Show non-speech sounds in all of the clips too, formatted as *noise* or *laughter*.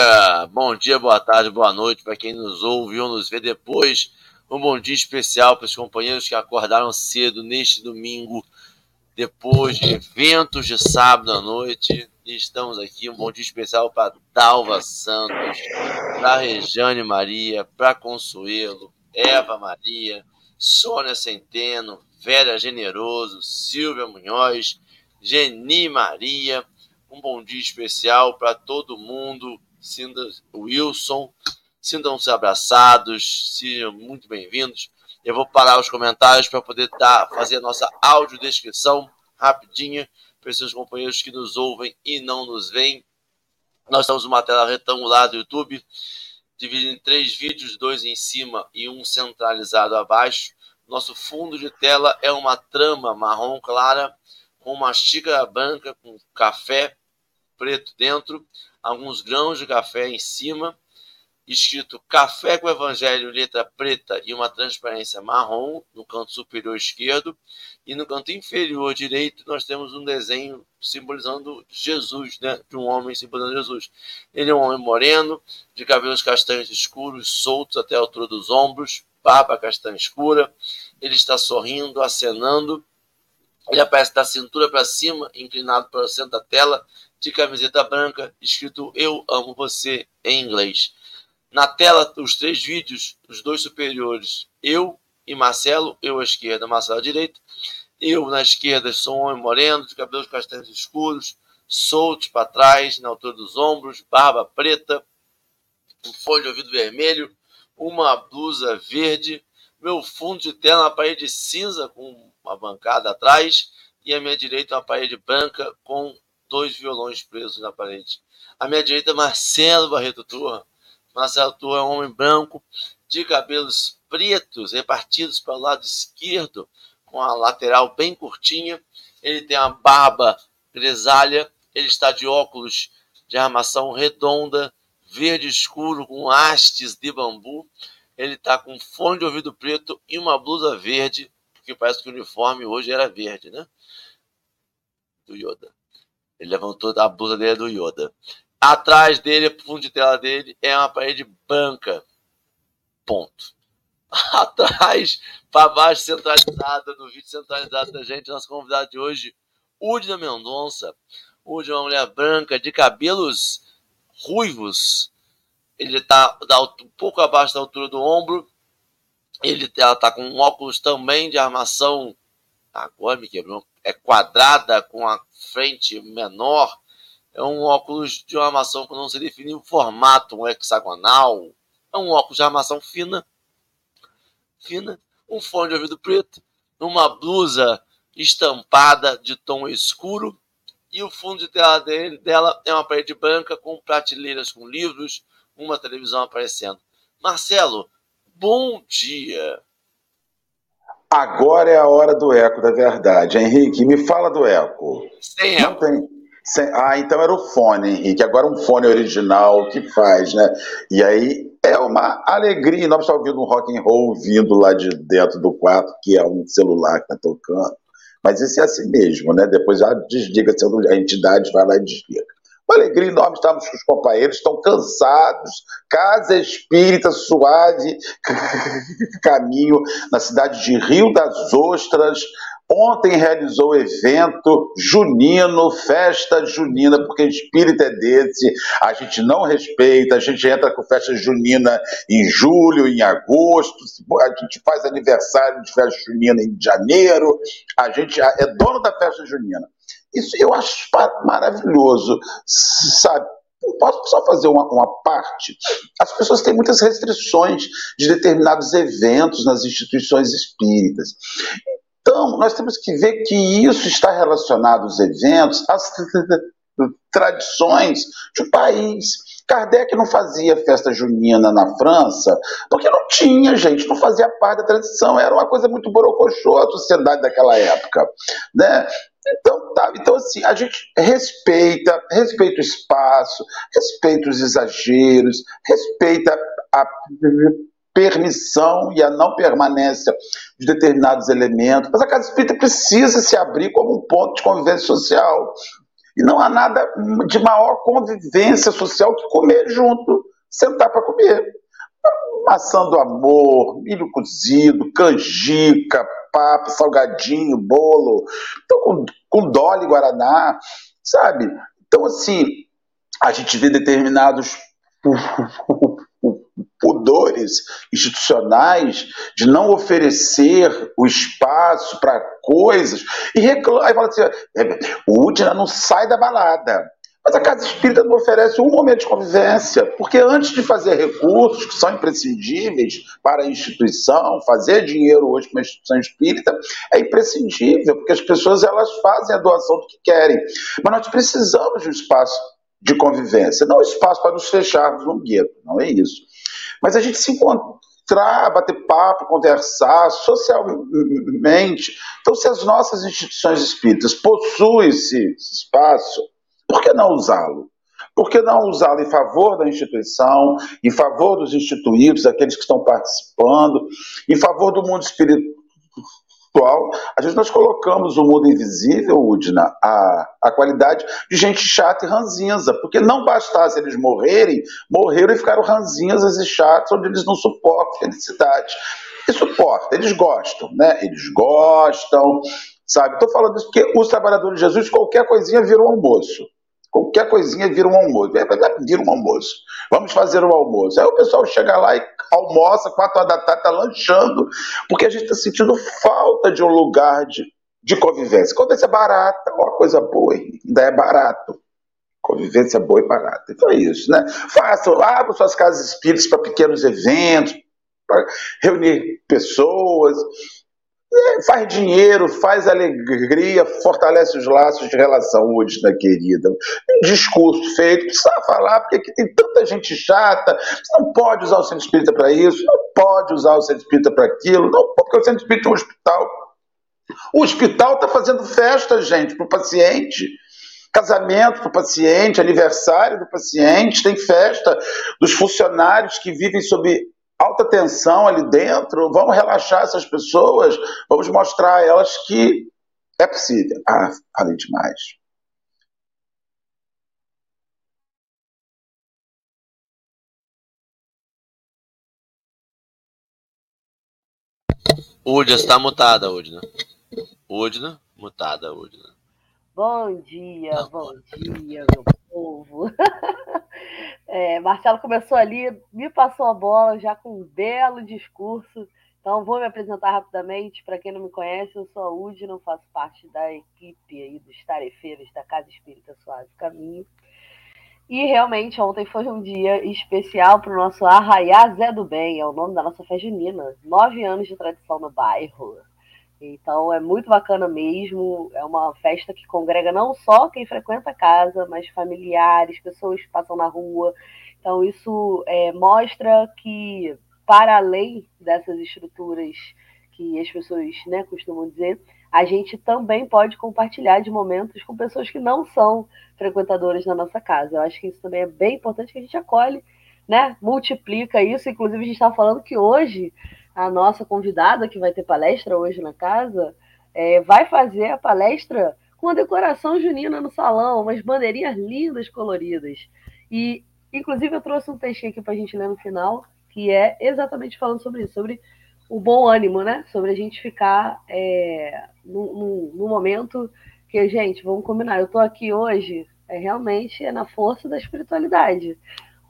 Bom dia, bom dia, boa tarde, boa noite para quem nos ouve ou nos vê depois. Um bom dia especial para os companheiros que acordaram cedo neste domingo, depois de eventos de sábado à noite. E estamos aqui. Um bom dia especial para Dalva Santos, para Rejane Maria, para Consuelo, Eva Maria, Sônia Centeno, Vera Generoso, Silvia Munhoz, Geni Maria. Um bom dia especial para todo mundo. Sinta, Wilson, sintam-se abraçados, sejam muito bem-vindos. Eu vou parar os comentários para poder dar, fazer a nossa audiodescrição rapidinha para seus companheiros que nos ouvem e não nos veem. Nós temos uma tela retangular do YouTube, dividida em três vídeos, dois em cima e um centralizado abaixo. Nosso fundo de tela é uma trama marrom clara com uma xícara branca com café preto dentro, alguns grãos de café em cima, escrito Café com Evangelho, letra preta e uma transparência marrom no canto superior esquerdo, e no canto inferior direito nós temos um desenho simbolizando Jesus, né, de um homem simbolizando Jesus. Ele é um homem moreno, de cabelos castanhos escuros, soltos até a altura dos ombros, barba castanha escura. Ele está sorrindo, acenando. Ele aparece da cintura para cima, inclinado para o centro da tela, de camiseta branca, escrito Eu amo você em inglês. Na tela, os três vídeos, os dois superiores, eu e Marcelo, eu à esquerda, Marcelo à direita. Eu na esquerda sou um homem moreno, de cabelos castanhos escuros, soltos para trás, na altura dos ombros, barba preta, um fone de ouvido vermelho, uma blusa verde, meu fundo de tela uma parede cinza com uma bancada atrás e à minha direita uma parede branca com dois violões presos na parede. À minha direita, Marcelo Barreto Turra. Marcelo Turra é um homem branco, de cabelos pretos, repartidos para o lado esquerdo, com a lateral bem curtinha. Ele tem uma barba grisalha. Ele está de óculos de armação redonda, verde escuro, com hastes de bambu. Ele está com fone de ouvido preto e uma blusa verde, porque parece que o uniforme hoje era verde, né? Do Yoda. Ele levantou a blusa dele do Yoda. Atrás dele, fundo de tela dele, é uma parede branca. Ponto. *laughs* Atrás, para baixo, centralizada, no vídeo centralizado da gente, nosso convidado de hoje, Udina Mendonça. Udina é uma mulher branca, de cabelos ruivos. Ele está um pouco abaixo da altura do ombro. Ele, ela está com óculos também de armação. Agora me quebrou é quadrada com a frente menor, é um óculos de uma armação que não se define o formato, um hexagonal, é um óculos de armação fina, fina, um fone de ouvido preto, uma blusa estampada de tom escuro e o fundo de tela dele, dela é uma parede branca com prateleiras com livros, uma televisão aparecendo. Marcelo, bom dia. Agora é a hora do eco da verdade. Henrique, me fala do eco. Sem eco. Não tem. Sem... Ah, então era o fone, Henrique. Agora um fone original que faz, né? E aí é uma alegria. Nós estamos ouvindo um rock and roll vindo lá de dentro do quarto, que é um celular que está tocando. Mas esse é assim mesmo, né? Depois já desliga, a entidade vai lá e desliga. Uma alegria enorme estarmos com os companheiros, estão cansados. Casa Espírita Suave *laughs* Caminho, na cidade de Rio das Ostras. Ontem realizou o evento junino, festa junina, porque espírito é desse, a gente não respeita, a gente entra com festa junina em julho, em agosto, a gente faz aniversário de festa junina em janeiro, a gente é dono da festa junina. Isso eu acho maravilhoso, sabe? Posso só fazer uma, uma, parte? As pessoas têm muitas restrições de determinados eventos nas instituições espíritas. Então, nós temos que ver que isso está relacionado aos eventos, às *laughs* tradições um país. Kardec não fazia festa junina na França porque não tinha, gente, não fazia parte da tradição, era uma coisa muito borocochô a sociedade daquela época. Né? Então, tá, então, assim, a gente respeita, respeita o espaço, respeita os exageros, respeita a permissão e a não permanência de determinados elementos, mas a casa espírita precisa se abrir como um ponto de convivência social. E não há nada de maior convivência social que comer junto, sentar para comer. Maçã do amor, milho cozido, canjica, papo, salgadinho, bolo, então, com, com dole guaraná, sabe? Então, assim, a gente vê determinados *laughs* pudores institucionais de não oferecer o espaço para coisas e reclama, aí fala assim, é, o Udina não sai da balada. Mas a casa espírita não oferece um momento de convivência, porque antes de fazer recursos que são imprescindíveis para a instituição, fazer dinheiro hoje para uma instituição espírita é imprescindível, porque as pessoas elas fazem a doação do que querem. Mas nós precisamos de um espaço de convivência, não um espaço para nos fecharmos num gueto, não é isso. Mas a gente se encontrar, bater papo, conversar socialmente. Então, se as nossas instituições espíritas possuem esse espaço, por que não usá-lo? Por que não usá-lo em favor da instituição, em favor dos instituídos, aqueles que estão participando, em favor do mundo espiritual? Às vezes nós colocamos o mundo invisível, Udina, a, a qualidade de gente chata e ranzinza, porque não bastasse eles morrerem, morreram e ficaram ranzinzas e chatos, onde eles não suportam felicidade. E suportam, eles gostam, né? Eles gostam, sabe? Estou falando isso porque os trabalhadores de Jesus, qualquer coisinha vira um almoço. Qualquer coisinha vira um almoço. Vira um almoço. Vamos fazer um almoço. Aí o pessoal chega lá e almoça, quatro horas da tarde, está lanchando, porque a gente está sentindo falta de um lugar de, de convivência. Convivência é barata, uma coisa boa, ainda é barato. Convivência é boa e barata. Então é isso, né? Façam, abram suas casas espíritas para pequenos eventos, para reunir pessoas faz dinheiro, faz alegria, fortalece os laços de relação, Udina querida. Um discurso feito, precisa falar, porque aqui tem tanta gente chata, você não pode usar o centro espírita para isso, não pode usar o centro espírita para aquilo, não, porque o centro espírita é um hospital. O hospital está fazendo festa, gente, para o paciente. Casamento para o paciente, aniversário do paciente, tem festa dos funcionários que vivem sob alta tensão ali dentro, vamos relaxar essas pessoas, vamos mostrar a elas que é possível. Ah, falei demais. Udna está mutada, Udna. Udna, mutada, Udna. Bom dia, bom dia, meu povo. *laughs* É, Marcelo começou ali, me passou a bola já com um belo discurso. Então, vou me apresentar rapidamente. Para quem não me conhece, eu sou a Udi, não faço parte da equipe aí dos tarefeiros da Casa Espírita Suave Caminho. E realmente, ontem foi um dia especial para o nosso Arraiá Zé do Bem, é o nome da nossa festa junina. Nove anos de tradição no bairro. Então é muito bacana mesmo. É uma festa que congrega não só quem frequenta a casa, mas familiares, pessoas que passam na rua. Então isso é, mostra que, para além dessas estruturas que as pessoas né, costumam dizer, a gente também pode compartilhar de momentos com pessoas que não são frequentadoras da nossa casa. Eu acho que isso também é bem importante que a gente acolhe, né? Multiplica isso. Inclusive, a gente estava falando que hoje a nossa convidada, que vai ter palestra hoje na casa, é, vai fazer a palestra com a decoração junina no salão, umas bandeirinhas lindas, coloridas. E, inclusive, eu trouxe um textinho aqui para a gente ler no final, que é exatamente falando sobre isso, sobre o bom ânimo, né? Sobre a gente ficar é, no, no, momento que, gente, vamos combinar, eu estou aqui hoje, é realmente é na força da espiritualidade.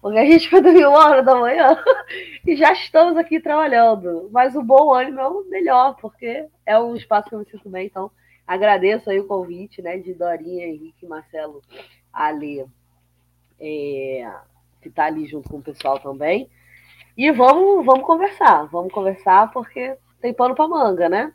Porque a gente foi dormir uma hora da manhã *laughs* e já estamos aqui trabalhando. Mas o bom ânimo é o melhor, porque é um espaço que eu me sinto bem. Então, agradeço aí o convite né, de Dorinha, Henrique, Marcelo, Ali, é, que está ali junto com o pessoal também. E vamos, vamos conversar. Vamos conversar porque tem pano para manga, né?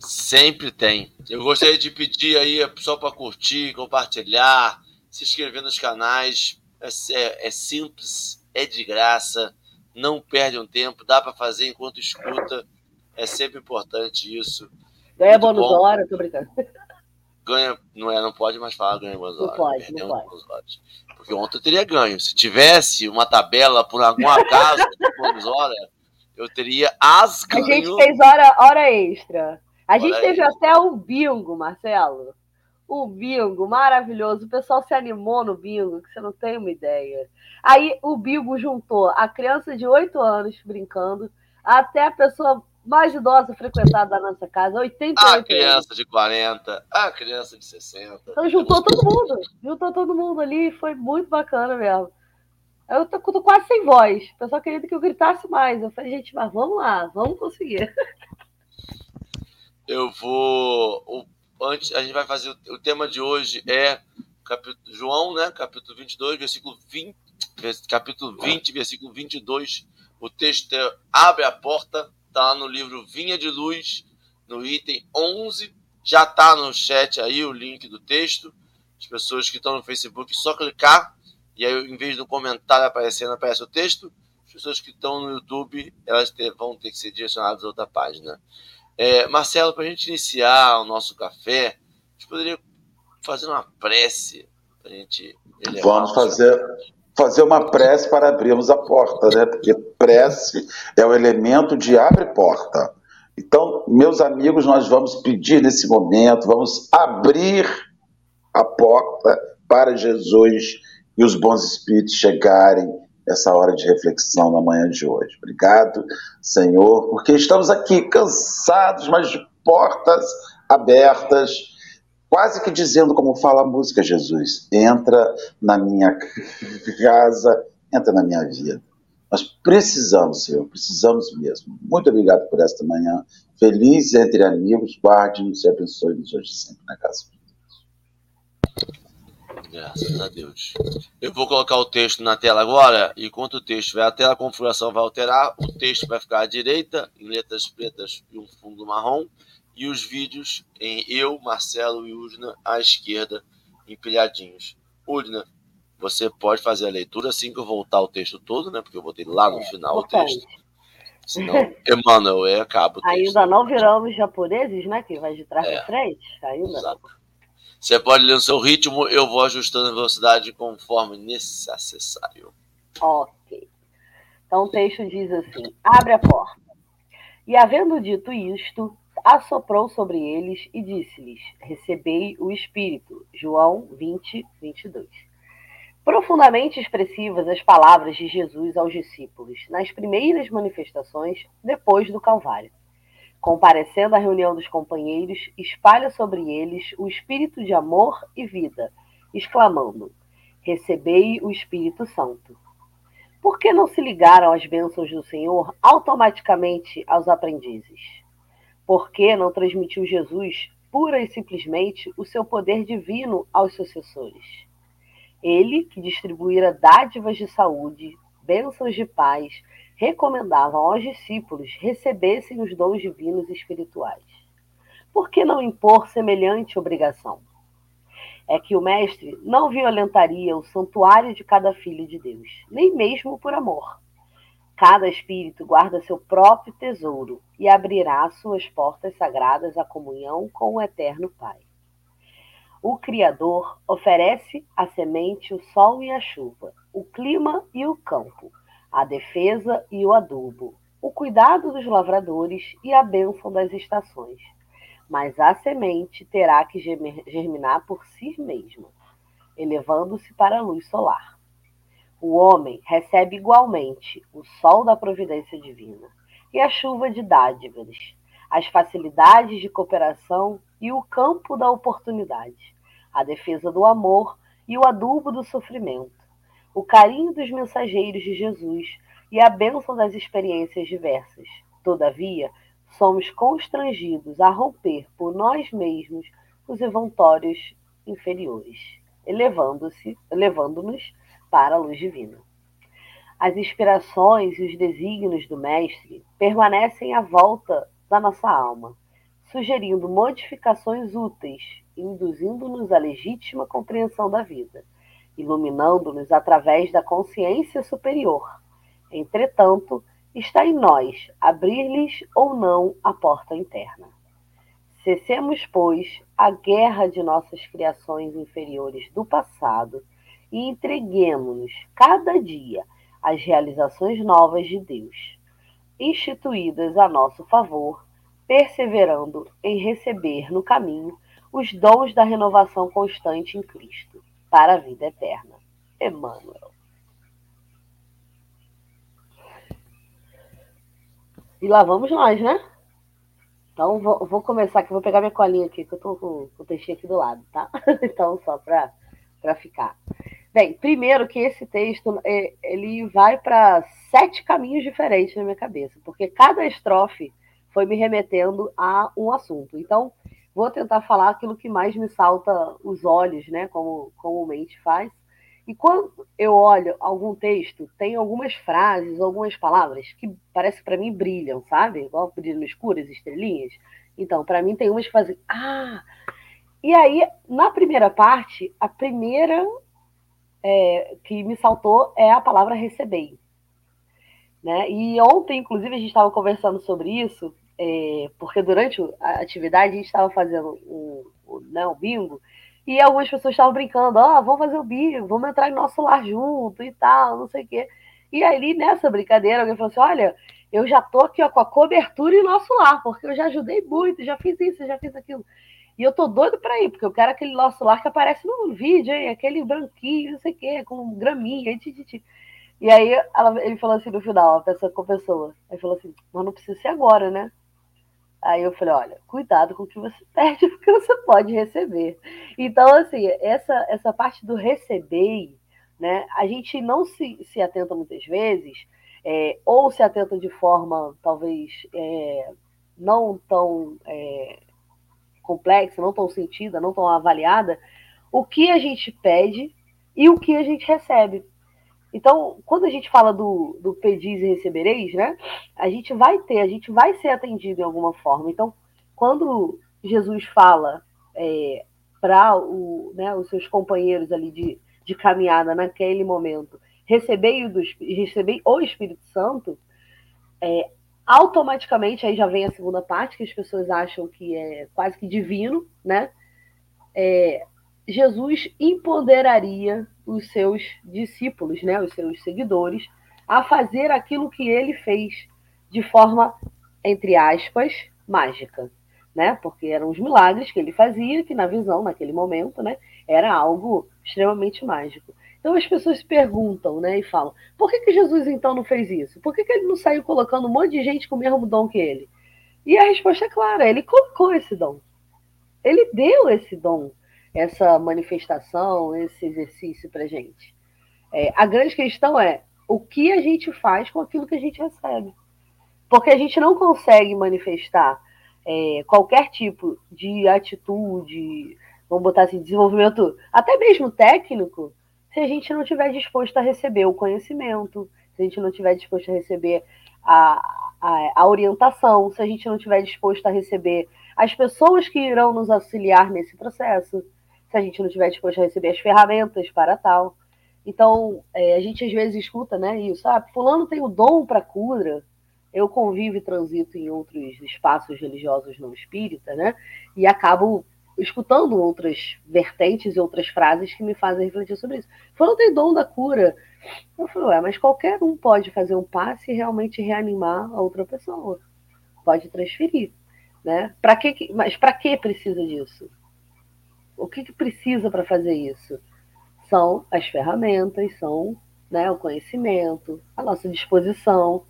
Sempre tem. Eu gostaria de pedir aí só para curtir, compartilhar se inscrever nos canais. É, é, é, simples, é de graça, não perde um tempo, dá para fazer enquanto escuta. É sempre importante isso. Ganha bônus bom. hora, tô brincando. Ganha, não é, não pode mais falar ganha bônus hora. Não pode, não pode. Porque ontem eu teria ganho. Se tivesse uma tabela por algum acaso *laughs* de bônus hora, eu teria as ganho. A gente fez hora, hora extra. A gente hora teve extra. até o bingo, Marcelo o bingo, maravilhoso. O pessoal se animou no bingo, que você não tem uma ideia. Aí o bingo juntou a criança de 8 anos brincando, até a pessoa mais idosa frequentada da nossa casa, 88 A criança anos. de 40, a criança de 60. Então juntou todo mundo, juntou todo mundo ali, foi muito bacana mesmo. Eu tô, tô, quase sem voz. O pessoal queria que eu gritasse mais. Eu falei, gente, mas vamos lá, vamos conseguir. Eu vou. Antes, a gente vai fazer. O, tema de hoje é capítulo, João, né? Capítulo 22, versículo 20. Capítulo 20, versículo 22. O texto é Abre a porta. Está lá no livro Vinha de Luz, no item 11. Já está no chat aí o link do texto. As pessoas que estão no Facebook, só clicar e aí em vez do comentário aparecendo, aparece o texto. As pessoas que estão no YouTube, elas ter, vão ter que ser direcionadas a outra página. É, Marcelo, para a gente iniciar o nosso café, a gente poderia fazer uma prece para a gente Vamos fazer, fazer uma prece para abrirmos a porta, né? Porque prece é o elemento de abre porta. Então, meus amigos, nós vamos pedir nesse momento, vamos abrir a porta para Jesus e os bons espíritos chegarem essa hora de reflexão na manhã de hoje. Obrigado, Senhor, porque estamos aqui cansados, mas de portas abertas, quase que dizendo como fala a música, Jesus, entra na minha casa, entra na minha vida. Nós precisamos, Senhor, precisamos mesmo. Muito obrigado por esta manhã. Feliz entre amigos, guarde-nos e abençoe-nos hoje sempre na casa. Graças a Deus. Eu vou colocar o texto na tela agora, e enquanto o texto vai, a tela a configuração vai alterar, o texto vai ficar à direita, em letras pretas e um fundo marrom, e os vídeos em eu, Marcelo e Udna à esquerda, empilhadinhos. Udna, você pode fazer a leitura assim que eu voltar o texto todo, né? Porque eu botei lá no é, final o texto. Senão, Emmanuel, é, acaba o texto. Ainda não viramos japoneses, né? Que vai de trás é, para frente. Ainda exato. Você pode ler no seu ritmo, eu vou ajustando a velocidade conforme necessário. Ok. Então o texto diz assim: Abre a porta. E havendo dito isto, assoprou sobre eles e disse-lhes: Recebei o Espírito. João 20, 22. Profundamente expressivas as palavras de Jesus aos discípulos nas primeiras manifestações depois do Calvário comparecendo à reunião dos companheiros, espalha sobre eles o espírito de amor e vida, exclamando: Recebei o Espírito Santo. Por que não se ligaram às bênçãos do Senhor automaticamente aos aprendizes? Por que não transmitiu Jesus pura e simplesmente o seu poder divino aos sucessores? Ele, que distribuíra dádivas de saúde, bênçãos de paz, recomendavam aos discípulos recebessem os dons divinos espirituais. Por que não impor semelhante obrigação? É que o Mestre não violentaria o santuário de cada filho de Deus, nem mesmo por amor. Cada espírito guarda seu próprio tesouro e abrirá suas portas sagradas à comunhão com o Eterno Pai. O Criador oferece a semente, o sol e a chuva, o clima e o campo a defesa e o adubo, o cuidado dos lavradores e a bênção das estações. Mas a semente terá que germinar por si mesma, elevando-se para a luz solar. O homem recebe igualmente o sol da providência divina e a chuva de dádivas, as facilidades de cooperação e o campo da oportunidade, a defesa do amor e o adubo do sofrimento o carinho dos mensageiros de Jesus e a bênção das experiências diversas. Todavia, somos constrangidos a romper por nós mesmos os evantórios inferiores, elevando-se, elevando-nos para a luz divina. As inspirações e os desígnios do Mestre permanecem à volta da nossa alma, sugerindo modificações úteis, induzindo-nos à legítima compreensão da vida iluminando-nos através da consciência superior. Entretanto, está em nós abrir-lhes ou não a porta interna. Cessemos, pois, a guerra de nossas criações inferiores do passado e entreguemos-nos cada dia às realizações novas de Deus, instituídas a nosso favor, perseverando em receber no caminho os dons da renovação constante em Cristo para a vida eterna. Emmanuel. E lá vamos nós, né? Então vou, vou começar aqui, vou pegar minha colinha aqui, que eu tô com, o textinho aqui do lado, tá? *laughs* Então, só para ficar. Bem, primeiro que esse texto é, ele vai para sete caminhos diferentes na minha cabeça, porque cada estrofe foi me remetendo a um assunto. Então, vou tentar falar aquilo que mais me salta os olhos, né? Como comumente faz. E quando eu olho algum texto, tem algumas frases, algumas palavras que parece para mim brilham, sabe? Igual brilham no escuro, as estrelinhas. Então, para mim tem umas que fazem ah. E aí, na primeira parte, a primeira é, que me saltou é a palavra receber. Né? E ontem, inclusive, a gente estava conversando sobre isso, é, porque durante a atividade a gente estava fazendo o, o, né, o bingo, e algumas pessoas estavam brincando, ó, oh, vamos fazer o bingo, vamos entrar em nosso lar junto e tal, não sei o quê. E aí, nessa brincadeira, alguém falou assim: olha, eu já tô aqui ó, com a cobertura em nosso lar, porque eu já ajudei muito, já fiz isso, já fiz aquilo. E eu tô doido para ir, porque eu quero aquele nosso lar que aparece no vídeo, hein? aquele branquinho, não sei o quê, com graminha, tititi. E aí ela, ele falou assim no final, a pessoa com a pessoa. Aí falou assim, mas não precisa ser agora, né? Aí eu falei, olha, cuidado com o que você *laughs* pede, porque você pode receber. Então, assim, essa, essa parte do receber, né? A gente não se, se atenta muitas vezes, é, ou se atenta de forma talvez é, não tão é, complexa, não tão sentida, não tão avaliada, o que a gente pede e o que a gente recebe. Então, quando a gente fala do, do pedis e recebereis, né, a gente vai ter, a gente vai ser atendido em alguma forma. Então, quando Jesus fala é, para né, os seus companheiros ali de, de caminhada naquele momento, recebei o, do, recebei o Espírito Santo, é, automaticamente aí já vem a segunda parte, que as pessoas acham que é quase que divino, né? É, Jesus empoderaria os seus discípulos, né, os seus seguidores, a fazer aquilo que ele fez de forma, entre aspas, mágica, né? Porque eram os milagres que ele fazia, que na visão, naquele momento, né, era algo extremamente mágico. Então as pessoas se perguntam, né, e falam: por que, que Jesus então não fez isso? Por que, que ele não saiu colocando um monte de gente com o mesmo dom que ele? E a resposta é clara: ele colocou esse dom. Ele deu esse dom, essa manifestação, esse exercício para gente. É, a grande questão é o que a gente faz com aquilo que a gente recebe. Porque a gente não consegue manifestar é, qualquer tipo de atitude, vamos botar assim, desenvolvimento, até mesmo técnico, se a gente não estiver disposto a receber o conhecimento, se a gente não estiver disposto a receber a, a, a, orientação, se a gente não estiver disposto a receber as pessoas que irão nos auxiliar nesse processo, se a gente não estiver disposto a receber as ferramentas para tal. Então, é, a gente às vezes escuta né, isso, ah, fulano tem o dom para cura, eu convivo e transito em outros espaços religiosos não espírita, né? E acabo escutando outras vertentes e outras frases que me fazem refletir sobre isso. Falou, tem dom da cura. Eu falei, ué, mas qualquer um pode fazer um passe e realmente reanimar a outra pessoa. Pode transferir. Né? Pra que, mas para que precisa disso? O que, que precisa para fazer isso? São as ferramentas, são né, o conhecimento, a nossa disposição,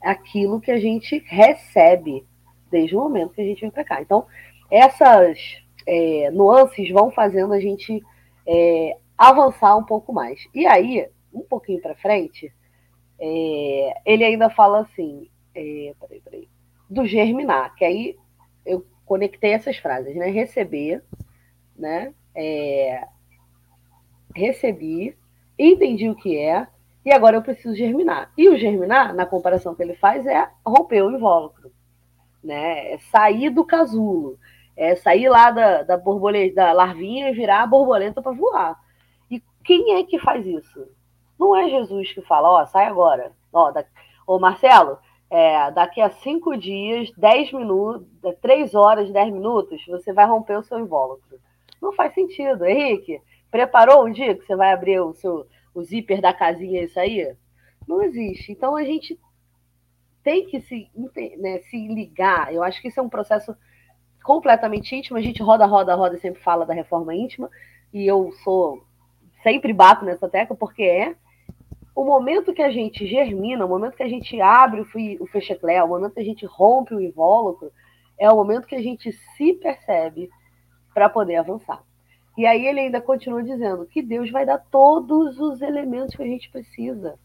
aquilo que a gente recebe desde o momento que a gente vem para cá. Então, essas é, nuances vão fazendo a gente é, avançar um pouco mais. E aí, um pouquinho para frente, é, ele ainda fala assim, é, peraí, peraí, do germinar, que aí eu conectei essas frases, né? Receber, né? É, recebi, entendi o que é, e agora eu preciso germinar. E o germinar, na comparação que ele faz, é romper o invólucro, né? É sair do casulo é sair lá da, da borboleta, da larvinha e virar a borboleta para voar. E quem é que faz isso? Não é Jesus que fala, ó, sai agora. Ó, da... Ô Marcelo, é, daqui a cinco dias, dez minutos, três horas, dez minutos, você vai romper o seu invólucro. Não faz sentido. Henrique, preparou um dia que você vai abrir o seu o zíper da casinha isso aí? Não existe. Então a gente tem que se, né, se ligar. Eu acho que isso é um processo completamente íntima, a gente roda, roda, roda e sempre fala da reforma íntima, e eu sou sempre bato nessa tecla porque é o momento que a gente germina, o momento que a gente abre o fecheclé, o momento que a gente rompe o invólucro, é o momento que a gente se percebe para poder avançar. E aí ele ainda continua dizendo que Deus vai dar todos os elementos que a gente precisa.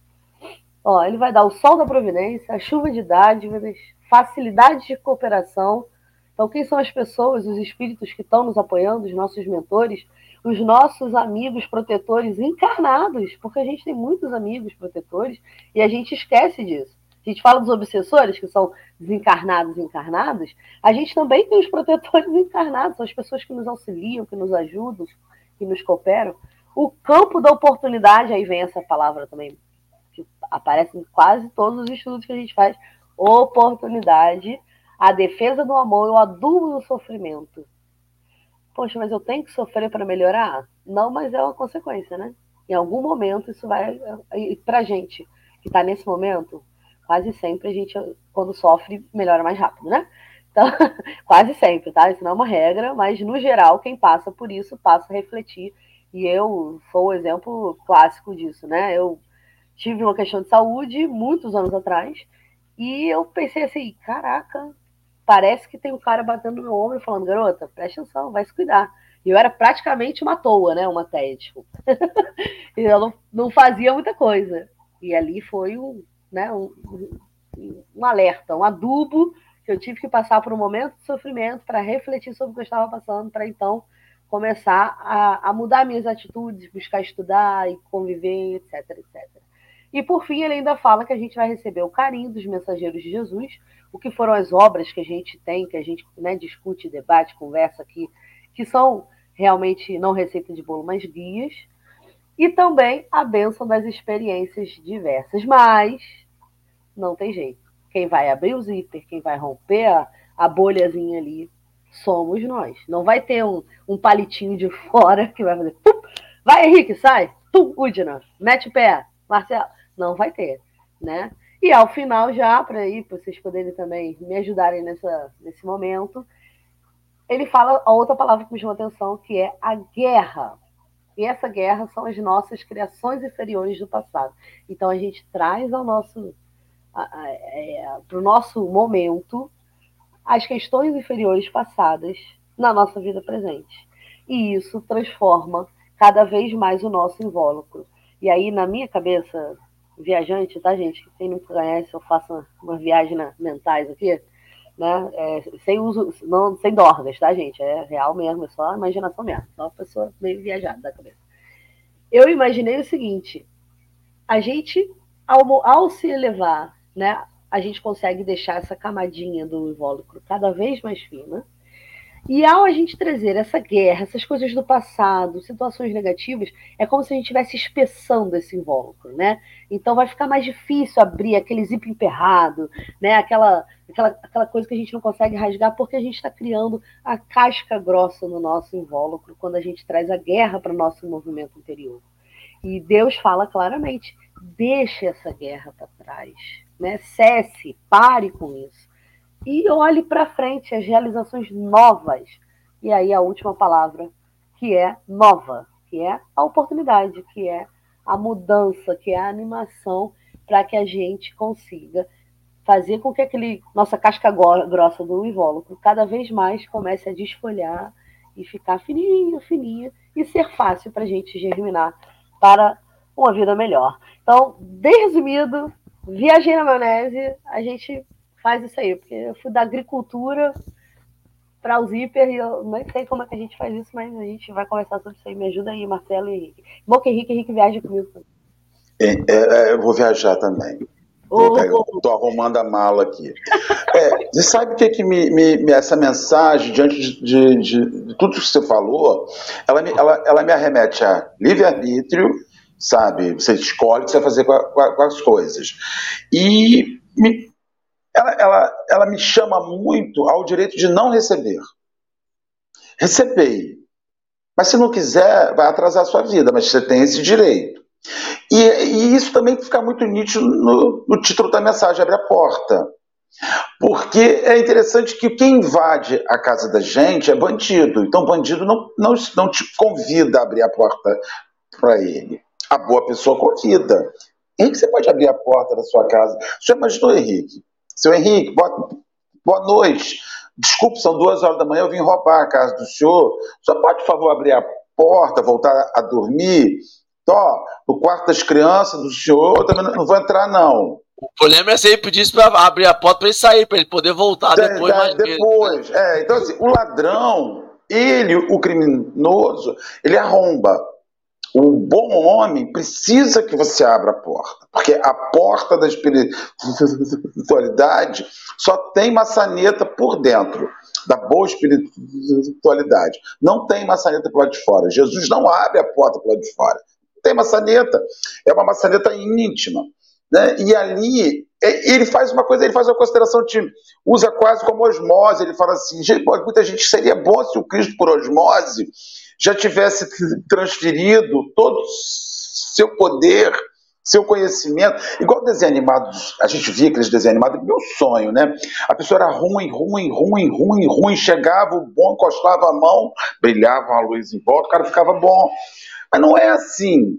Ó, ele vai dar o sol da providência, a chuva de dádivas, facilidades de cooperação. Então, quem são as pessoas, os espíritos que estão nos apoiando, os nossos mentores, os nossos amigos protetores encarnados, porque a gente tem muitos amigos protetores e a gente esquece disso. A gente fala dos obsessores, que são desencarnados e encarnados, a gente também tem os protetores *laughs* encarnados, são as pessoas que nos auxiliam, que nos ajudam, que nos cooperam. O campo da oportunidade, aí vem essa palavra também, que aparece em quase todos os estudos que a gente faz, oportunidade, a defesa do amor o adubo do sofrimento. Poxa, mas eu tenho que sofrer para melhorar? Não, mas é uma consequência, né? Em algum momento isso vai. E pra gente que está nesse momento, quase sempre a gente, quando sofre, melhora mais rápido, né? Então, *laughs* quase sempre, tá? Isso não é uma regra, mas no geral, quem passa por isso passa a refletir. E eu sou o exemplo clássico disso, né? Eu tive uma questão de saúde muitos anos atrás e eu pensei assim: caraca, parece que tem um cara batendo no ombro falando, garota, presta atenção, vai se cuidar. E eu era praticamente uma toa, né? Uma téia, tipo. *laughs* e eu não, não fazia muita coisa. E ali foi um, né, um, um alerta, um adubo que eu tive que passar por um momento de sofrimento para refletir sobre o que eu estava passando, para então começar a, a, mudar minhas atitudes, buscar estudar e conviver, etc, etc. E por fim, ele ainda fala que a gente vai receber o carinho dos mensageiros de Jesus, o que foram as obras que a gente tem, que a gente né, discute, debate, conversa aqui, que são realmente não receita de bolo, mas guias, e também a bênção das experiências diversas. Mas não tem jeito. Quem vai abrir o zíper, quem vai romper a, a bolhazinha ali, somos nós. Não vai ter um, um palitinho de fora que vai fazer. Pum, vai, Henrique, sai! Pum, Udina, mete o pé, Marcelo. Não vai ter, né? E ao final, já, para ir, para vocês poderem também me ajudarem nessa, nesse momento, ele fala a outra palavra que me chamou atenção, que é a guerra. E essa guerra são as nossas criações inferiores do passado. Então a gente traz ao nosso para o nosso momento as questões inferiores passadas na nossa vida presente. E isso transforma cada vez mais o nosso invólucro. E aí, na minha cabeça, viajante, tá, gente? Quem não conhece, eu faço uma, viagem na, mentais aqui, né? É, sem uso, não, sem dorgas, tá, gente? É real mesmo, é só imaginação mesmo, só uma pessoa meio viajada da cabeça. Eu imaginei o seguinte: a gente, ao, ao se elevar, né, a gente consegue deixar essa camadinha do invólucro cada vez mais fina e ao a gente trazer essa guerra, essas coisas do passado, situações negativas, é como se a gente estivesse espessando esse invólucro, né? Então vai ficar mais difícil abrir aquele zip emperrado, né? Aquela, aquela, aquela coisa que a gente não consegue rasgar, porque a gente está criando a casca grossa no nosso invólucro quando a gente traz a guerra para o nosso movimento interior. E Deus fala claramente: deixe essa guerra para trás, né? Cesse, pare com isso e olhe para frente as realizações novas. E aí a última palavra, que é nova, que é a oportunidade, que é a mudança, que é a animação para que a gente consiga fazer com que aquele nossa casca grossa do invólucro cada vez mais comece a desfolhar e ficar fininho, fininho e ser fácil para a gente germinar para uma vida melhor. Então, bem resumido, viajei na maionese, a gente faz isso aí, porque eu fui da agricultura para o zíper e eu não sei como é que a gente faz isso, mas a gente vai conversar sobre isso aí. Me ajuda aí, Marcelo e Henrique. Bom que Henrique, Henrique viaja comigo. É, é, eu vou viajar também. Estou arrumando a mala aqui. É, você sabe o que, que me, me, essa mensagem, diante de, de, de, de, tudo que você falou, ela me, ela, ela me arremete a livre-arbítrio, sabe? Você escolhe o que você vai fazer com, a, com, as coisas. E me, ela, ela, ela me chama muito ao direito de não receber. Receber. Mas se não quiser, vai atrasar a sua vida, mas você tem esse direito. E, e isso também fica muito nítido no, no, título da mensagem, abre a porta. Porque é interessante que quem invade a casa da gente é bandido. Então, bandido não, não, não te convida a abrir a porta para ele. A boa pessoa convida. Henrique, você pode abrir a porta da sua casa. Você imaginou, Henrique? Seu Henrique, boa, boa noite. Desculpe, são duas horas da manhã, eu vim roubar a casa do senhor. Senhor pode, por favor, abrir a porta, voltar a dormir? Tó, no quarto das crianças do senhor, eu também não vou entrar, não. O problema é se ele pedisse para abrir a porta para ele sair, para ele poder voltar é, depois. É, depois, é. Então, assim, o ladrão, ele, o criminoso, ele arromba. O bom homem precisa que você abra a porta, porque a porta da espiritualidade só tem maçaneta por dentro, da boa espiritualidade. Não tem maçaneta por lado de fora. Jesus não abre a porta por lado de fora. Tem maçaneta. É uma maçaneta íntima. Né? E ali é, ele faz uma coisa, ele faz uma consideração de usa quase como osmose. Ele fala assim: muita gente seria bom se o Cristo por osmose já tivesse transferido todo seu poder, seu conhecimento, igual desenho animado, a gente via aqueles desenhos animados, meu sonho, né? A pessoa era ruim, ruim, ruim, ruim, ruim, chegava, o bom encostava a mão, brilhava uma luz em volta, o cara ficava bom. Mas não é assim,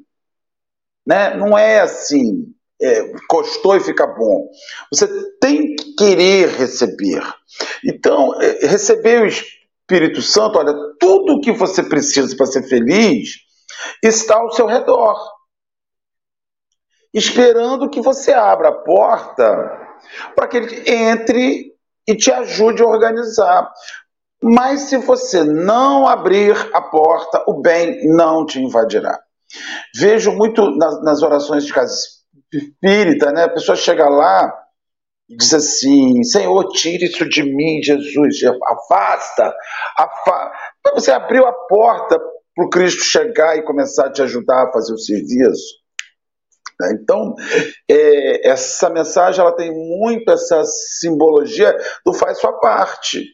né? Não é assim é, costou e fica bom. Você tem que querer receber. Então, é, receber o Espírito Santo, olha, tudo o que você precisa para ser feliz está ao seu redor. Esperando que você abra a porta para que ele entre e te ajude a organizar. Mas se você não abrir a porta, o bem não te invadirá. Vejo muito nas, nas orações de casa espírita, né? A pessoa chega lá e diz assim: Senhor, tire isso de mim, Jesus, afasta, afasta. Então você abriu a porta para o Cristo chegar e começar a te ajudar a fazer o serviço. Né? Então, é, essa mensagem ela tem muito essa simbologia do faz sua parte,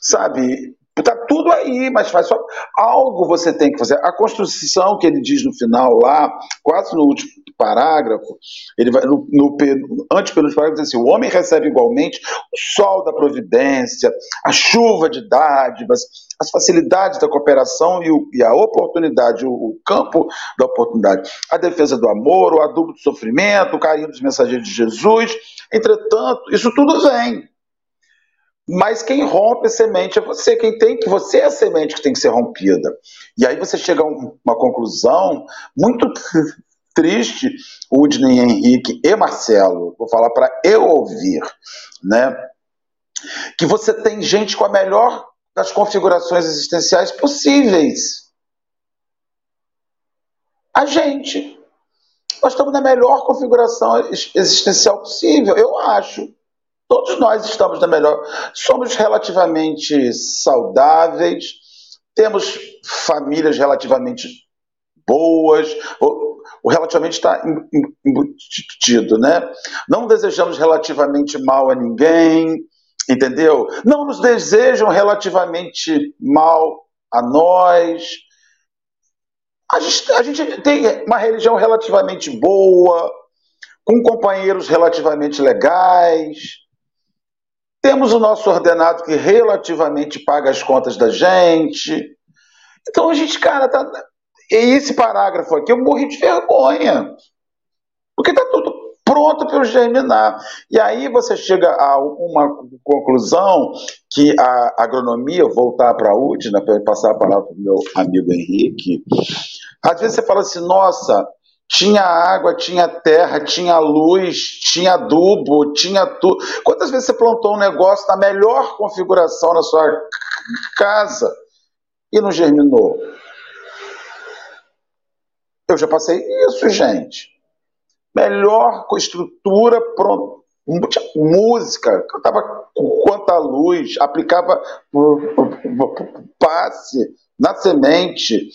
sabe? Está tudo aí, mas faz só algo você tem que fazer. A construção que ele diz no final lá, quase no último parágrafo, ele vai no, no antes pelos parágrafos assim: o homem recebe igualmente o sol da providência, a chuva de dádivas, as facilidades da cooperação e, o, e a oportunidade, o, o, campo da oportunidade, a defesa do amor, o adubo do sofrimento, o carinho dos mensageiros de Jesus. Entretanto, isso tudo vem. Mas quem rompe a semente é você, quem tem que você é a semente que tem que ser rompida. E aí você chega a uma conclusão muito triste, Udney, Henrique e Marcelo, vou falar para eu ouvir, né? Que você tem gente com a melhor das configurações existenciais possíveis. A gente. Nós estamos na melhor configuração existencial possível, eu acho. Todos nós estamos na melhor. Somos relativamente saudáveis, temos famílias relativamente boas, o, relativamente está embutido, né? Não desejamos relativamente mal a ninguém, entendeu? Não nos desejam relativamente mal a nós. A gente, a gente tem uma religião relativamente boa, com companheiros relativamente legais temos o nosso ordenado que relativamente paga as contas da gente. Então a gente, cara, tá. E esse parágrafo aqui eu morri de vergonha. Porque tá tudo pronto para eu germinar. E aí você chega a uma conclusão que a agronomia, voltar para a UDNA, para passar a palavra para o meu amigo Henrique, às vezes você fala assim, nossa, tinha água, tinha terra, tinha luz, tinha adubo, tinha tudo. Quantas vezes você plantou um negócio na melhor configuração na sua casa e não germinou? Eu já passei isso, gente. Melhor estrutura, pronto. Música, cantava quanta luz, aplicava passe na semente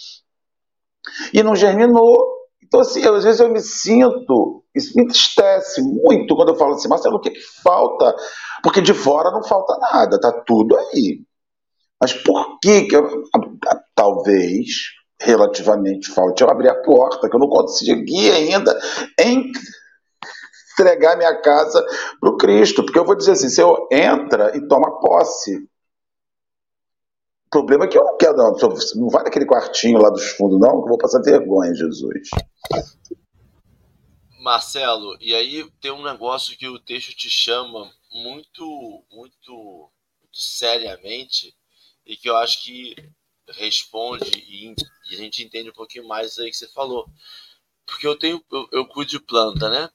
e não germinou. Então, assim, às vezes eu me sinto, isso me entristece muito quando eu falo assim, Marcelo, o que, que falta? Porque de fora não falta nada, tá tudo aí. Mas por que, que eu, talvez relativamente falte eu abrir a porta, que eu não consegui ainda entregar minha casa para o Cristo. Porque eu vou dizer assim: se eu entra e toma posse. O problema é que eu não quero, não. Não vai naquele quartinho lá dos fundos, não, que eu vou passar vergonha, Jesus. Marcelo, e aí tem um negócio que o texto te chama muito, muito, muito seriamente e que eu acho que responde e, a gente entende um pouquinho mais aí que você falou. Porque eu tenho, eu, eu cuido de planta, né?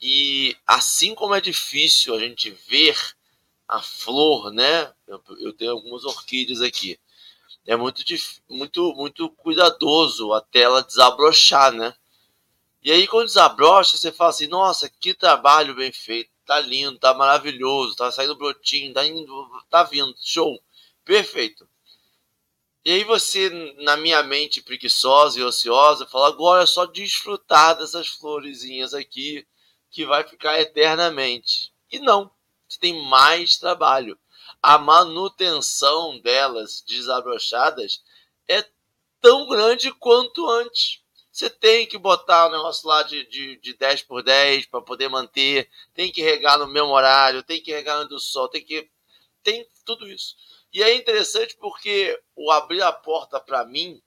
E assim como é difícil a gente ver a flor, né? Eu, eu tenho algumas orquídeas aqui. É muito, muito, muito cuidadoso até ela desabrochar, né? E aí, quando desabrocha, você fala assim: nossa, que trabalho bem feito, tá lindo, tá maravilhoso, tá saindo brotinho, tá, indo, tá vindo, show, perfeito. E aí você, na minha mente preguiçosa e ociosa, fala: agora é só desfrutar dessas florezinhas aqui, que vai ficar eternamente. E não, você tem mais trabalho. A manutenção delas desabrochadas é tão grande quanto antes. Você tem que botar o negócio lá de, de, de 10 por 10 para poder manter, tem que regar no mesmo horário, tem que regar no sol, tem que. Tem tudo isso. E é interessante porque o abrir a porta para mim,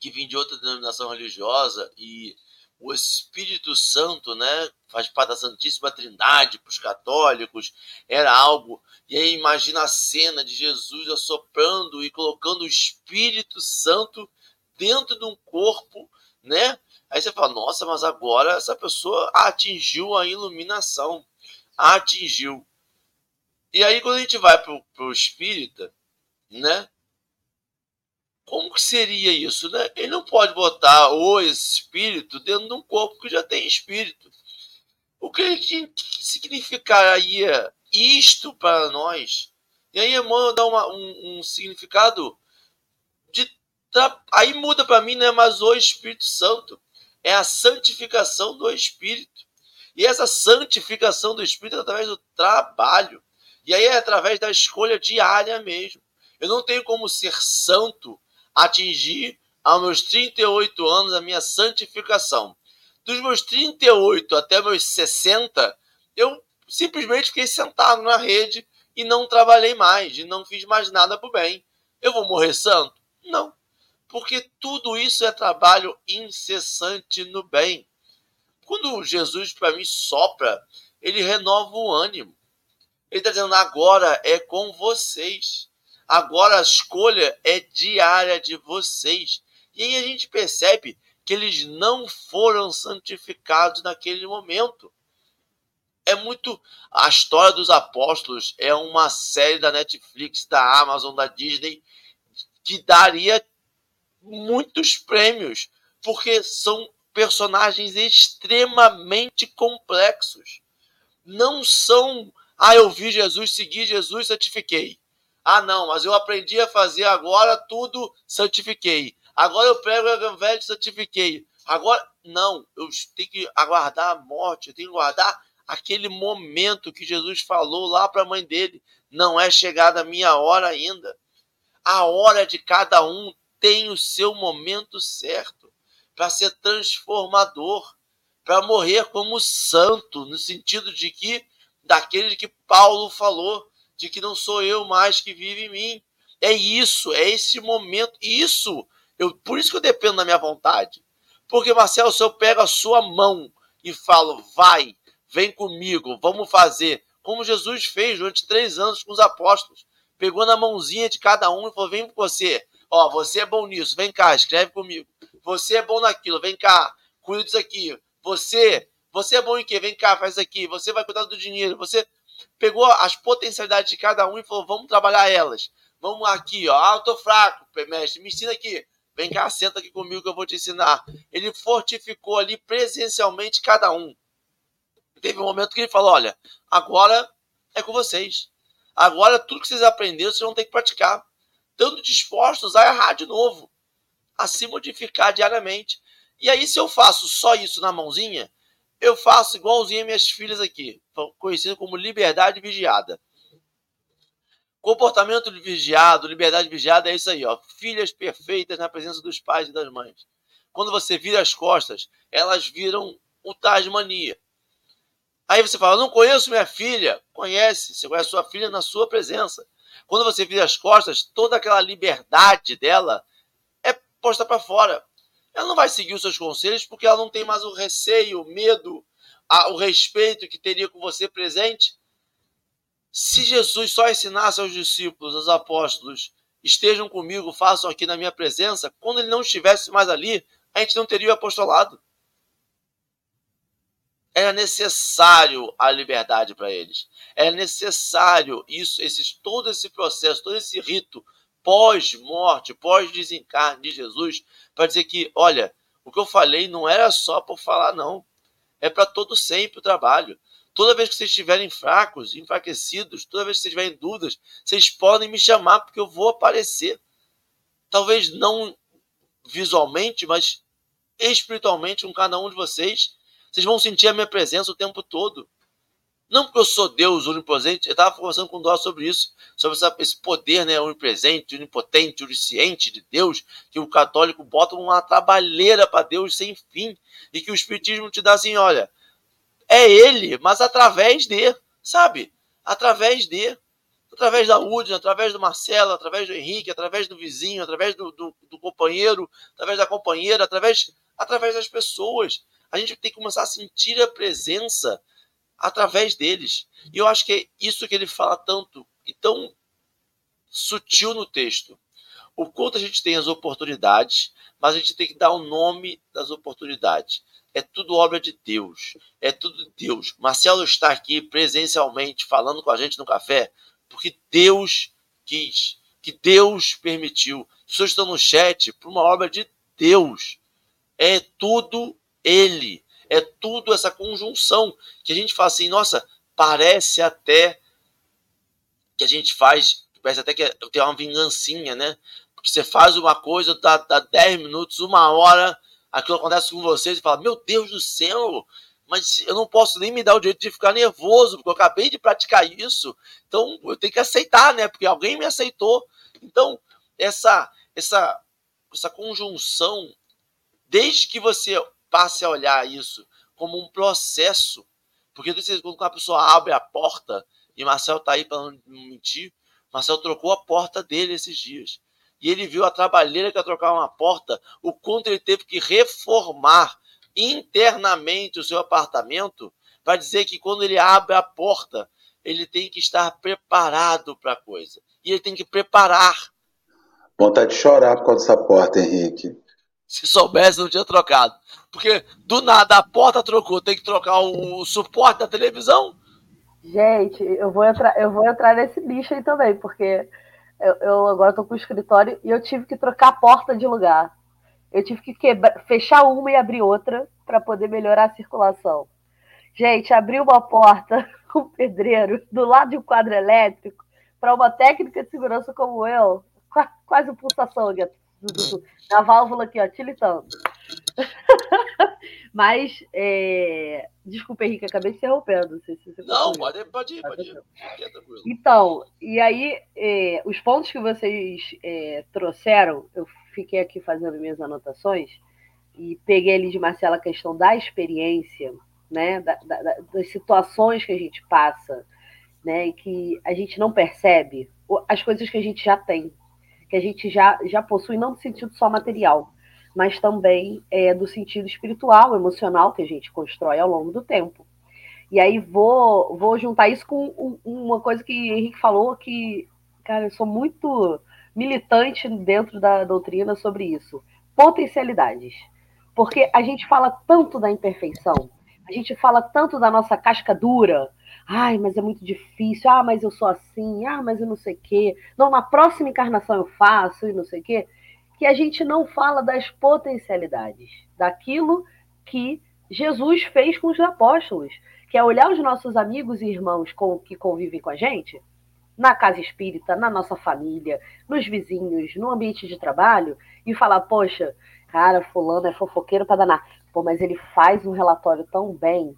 que vim de outra denominação religiosa, e o Espírito Santo, né, faz parte da Santíssima Trindade para os católicos, era algo. E aí imagina a cena de Jesus assoprando e colocando o Espírito Santo dentro de um corpo, né? Aí você fala, nossa, mas agora essa pessoa atingiu a iluminação, atingiu. E aí quando a gente vai para o espírita, né? Como que seria isso, né? Ele não pode botar o espírito dentro de um corpo que já tem espírito. O que significaria isto para nós? E aí Emmanuel dá uma, um, um significado de aí muda para mim não é mais o Espírito Santo, é a santificação do Espírito. E essa santificação do Espírito é através do trabalho. E aí é através da escolha diária mesmo. Eu não tenho como ser santo, atingir aos meus 38 anos a minha santificação. Dos meus 38 até meus 60, eu simplesmente fiquei sentado na rede e não trabalhei mais, e não fiz mais nada o bem. Eu vou morrer santo? Não porque tudo isso é trabalho incessante no bem. Quando Jesus para mim sopra, ele renova o ânimo. Ele está dizendo: agora é com vocês. Agora a escolha é diária de vocês. E aí a gente percebe que eles não foram santificados naquele momento. É muito. A história dos apóstolos é uma série da Netflix, da Amazon, da Disney, que daria muitos prêmios, porque são personagens extremamente complexos. Não são, ah, eu vi Jesus, segui Jesus, santifiquei. Ah, não, mas eu aprendi a fazer agora tudo, santifiquei. Agora eu prego o evangelho, santifiquei. Agora, não, eu tenho que aguardar a morte, eu tenho que aguardar aquele momento que Jesus falou lá para a mãe dele. Não é chegada a minha hora ainda. A hora de cada um tem o seu momento certo para ser transformador, para morrer como santo, no sentido de que daquele que Paulo falou, de que não sou eu mais que vive em mim. É isso, é esse momento, isso, eu, por isso que eu dependo da minha vontade. Porque, Marcelo, se eu pego a sua mão e falo, vai, vem comigo, vamos fazer, como Jesus fez durante três anos com os apóstolos, pegou na mãozinha de cada um e falou, vem com você, Ó, você é bom nisso, vem cá, escreve comigo. Você é bom naquilo, vem cá, cuida disso aqui. Você, você é bom em quê? Vem cá, faz aqui. Você vai cuidar do dinheiro. Você pegou as potencialidades de cada um e falou: vamos trabalhar elas. Vamos aqui, ó. Ah, eu tô fraco, mestre, me ensina aqui. Vem cá, senta aqui comigo que eu vou te ensinar. Ele fortificou ali presencialmente cada um. Teve um momento que ele falou: olha, agora é com vocês. Agora tudo que vocês aprenderam, vocês vão ter que praticar estando dispostos a errar de novo, a se modificar diariamente. E aí, se eu faço só isso na mãozinha, eu faço igualzinho minhas filhas aqui, conhecido como liberdade vigiada. Comportamento vigiado, liberdade vigiada é isso aí, ó. Filhas perfeitas na presença dos pais e das mães. Quando você vira as costas, elas viram o Tasmania. Aí você fala, não conheço minha filha. Conhece, você conhece sua filha na sua presença. Quando você vira as costas, toda aquela liberdade dela é posta para fora. Ela não vai seguir os seus conselhos porque ela não tem mais o receio, o medo, a, o respeito que teria com você presente. Se Jesus só ensinasse aos discípulos, aos apóstolos, estejam comigo, façam aqui na minha presença, quando ele não estivesse mais ali, a gente não teria o apostolado. Era necessário a liberdade para eles. Era necessário isso, todo esse processo, todo esse rito pós-morte, pós-desencarne de Jesus, para dizer que, olha, o que eu falei não era só por falar, não. É para todo sempre o trabalho. Toda vez que vocês estiverem fracos, enfraquecidos, toda vez que vocês tiverem dúvidas, vocês podem me chamar porque eu vou aparecer. Talvez não visualmente, mas espiritualmente com cada um de vocês. Vocês vão sentir a minha presença o tempo todo. Não porque eu sou Deus onipresente, eu estava conversando com o Dó sobre isso, sobre esse poder né, onipresente, onipotente, onisciente de Deus, que o católico bota uma trabalheira para Deus sem fim, e que o Espiritismo te dá assim: olha, é Ele, mas através de, sabe? Através de. Através da Udine, através do Marcelo, através do Henrique, através do vizinho, através do, do, do companheiro, através da companheira, através, através das pessoas. A gente tem que começar a sentir a presença através deles. E eu acho que é isso que ele fala tanto e tão sutil no texto. O quanto a gente tem as oportunidades, mas a gente tem que dar o nome das oportunidades. É tudo obra de Deus. É tudo de Deus. Marcelo está aqui presencialmente falando com a gente no café porque Deus quis, que Deus permitiu. As pessoas estão no chat por uma obra de Deus. É tudo Ele. É tudo essa conjunção que a gente fala assim, nossa, parece até que a gente faz, parece até que tem uma vingancinha, né? Porque você faz uma coisa, dá, dá 10 minutos, uma hora, aquilo acontece com vocês e fala, meu Deus do céu, mas eu não posso nem me dar o direito de ficar nervoso, porque eu acabei de praticar isso, então eu tenho que aceitar, né? Porque alguém me aceitou. Então, essa, essa, essa conjunção, desde que você passe a olhar isso como um processo. Porque quando a pessoa abre a porta, e Marcel está aí para não mentir, Marcel trocou a porta dele esses dias. E ele viu a trabalheira que é trocar uma porta, o quanto ele teve que reformar internamente o seu apartamento, para dizer que quando ele abre a porta, ele tem que estar preparado para a coisa. E ele tem que preparar. Vontade de chorar por causa dessa porta, Henrique. Se soubesse, não tinha trocado. Porque do nada a porta trocou, tem que trocar o, suporte da televisão. Gente, eu vou entrar, eu vou entrar nesse bicho aí também, porque eu, eu agora estou com o escritório e eu tive que trocar a porta de lugar. Eu tive que quebrar, fechar uma e abrir outra para poder melhorar a circulação. Gente, abrir uma porta *laughs* com um pedreiro do lado de um quadro elétrico para uma técnica de segurança como eu, quase um pulsação, na válvula aqui, ó, tilitando. *laughs* Mas, é... desculpa, Henrique, acabei de interrompendo. Se, se não, pode, pode ir, pode ir. Então, e aí, é, os pontos que vocês é, trouxeram, eu fiquei aqui fazendo minhas anotações e peguei ali de Marcela a questão da experiência, né, da, da, das situações que a gente passa, né, e que a gente não percebe as coisas que a gente já tem, que a gente já, já possui, não no sentido só material, mas também é, do sentido espiritual, emocional, que a gente constrói ao longo do tempo. E aí vou, vou juntar isso com uma coisa que o Henrique falou, que, cara, eu sou muito militante dentro da doutrina sobre isso. Potencialidades. Porque a gente fala tanto da imperfeição, a gente fala tanto da nossa casca dura, Ai, mas é muito difícil. Ah, mas eu sou assim. Ah, mas eu não sei o quê. Não, na próxima encarnação eu faço e não sei o quê. Que a gente não fala das potencialidades, daquilo que Jesus fez com os apóstolos, que é olhar os nossos amigos e irmãos com, que convivem com a gente, na casa espírita, na nossa família, nos vizinhos, no ambiente de trabalho, e falar, poxa, cara, fulano é fofoqueiro para danar. Pô, mas ele faz um relatório tão bem,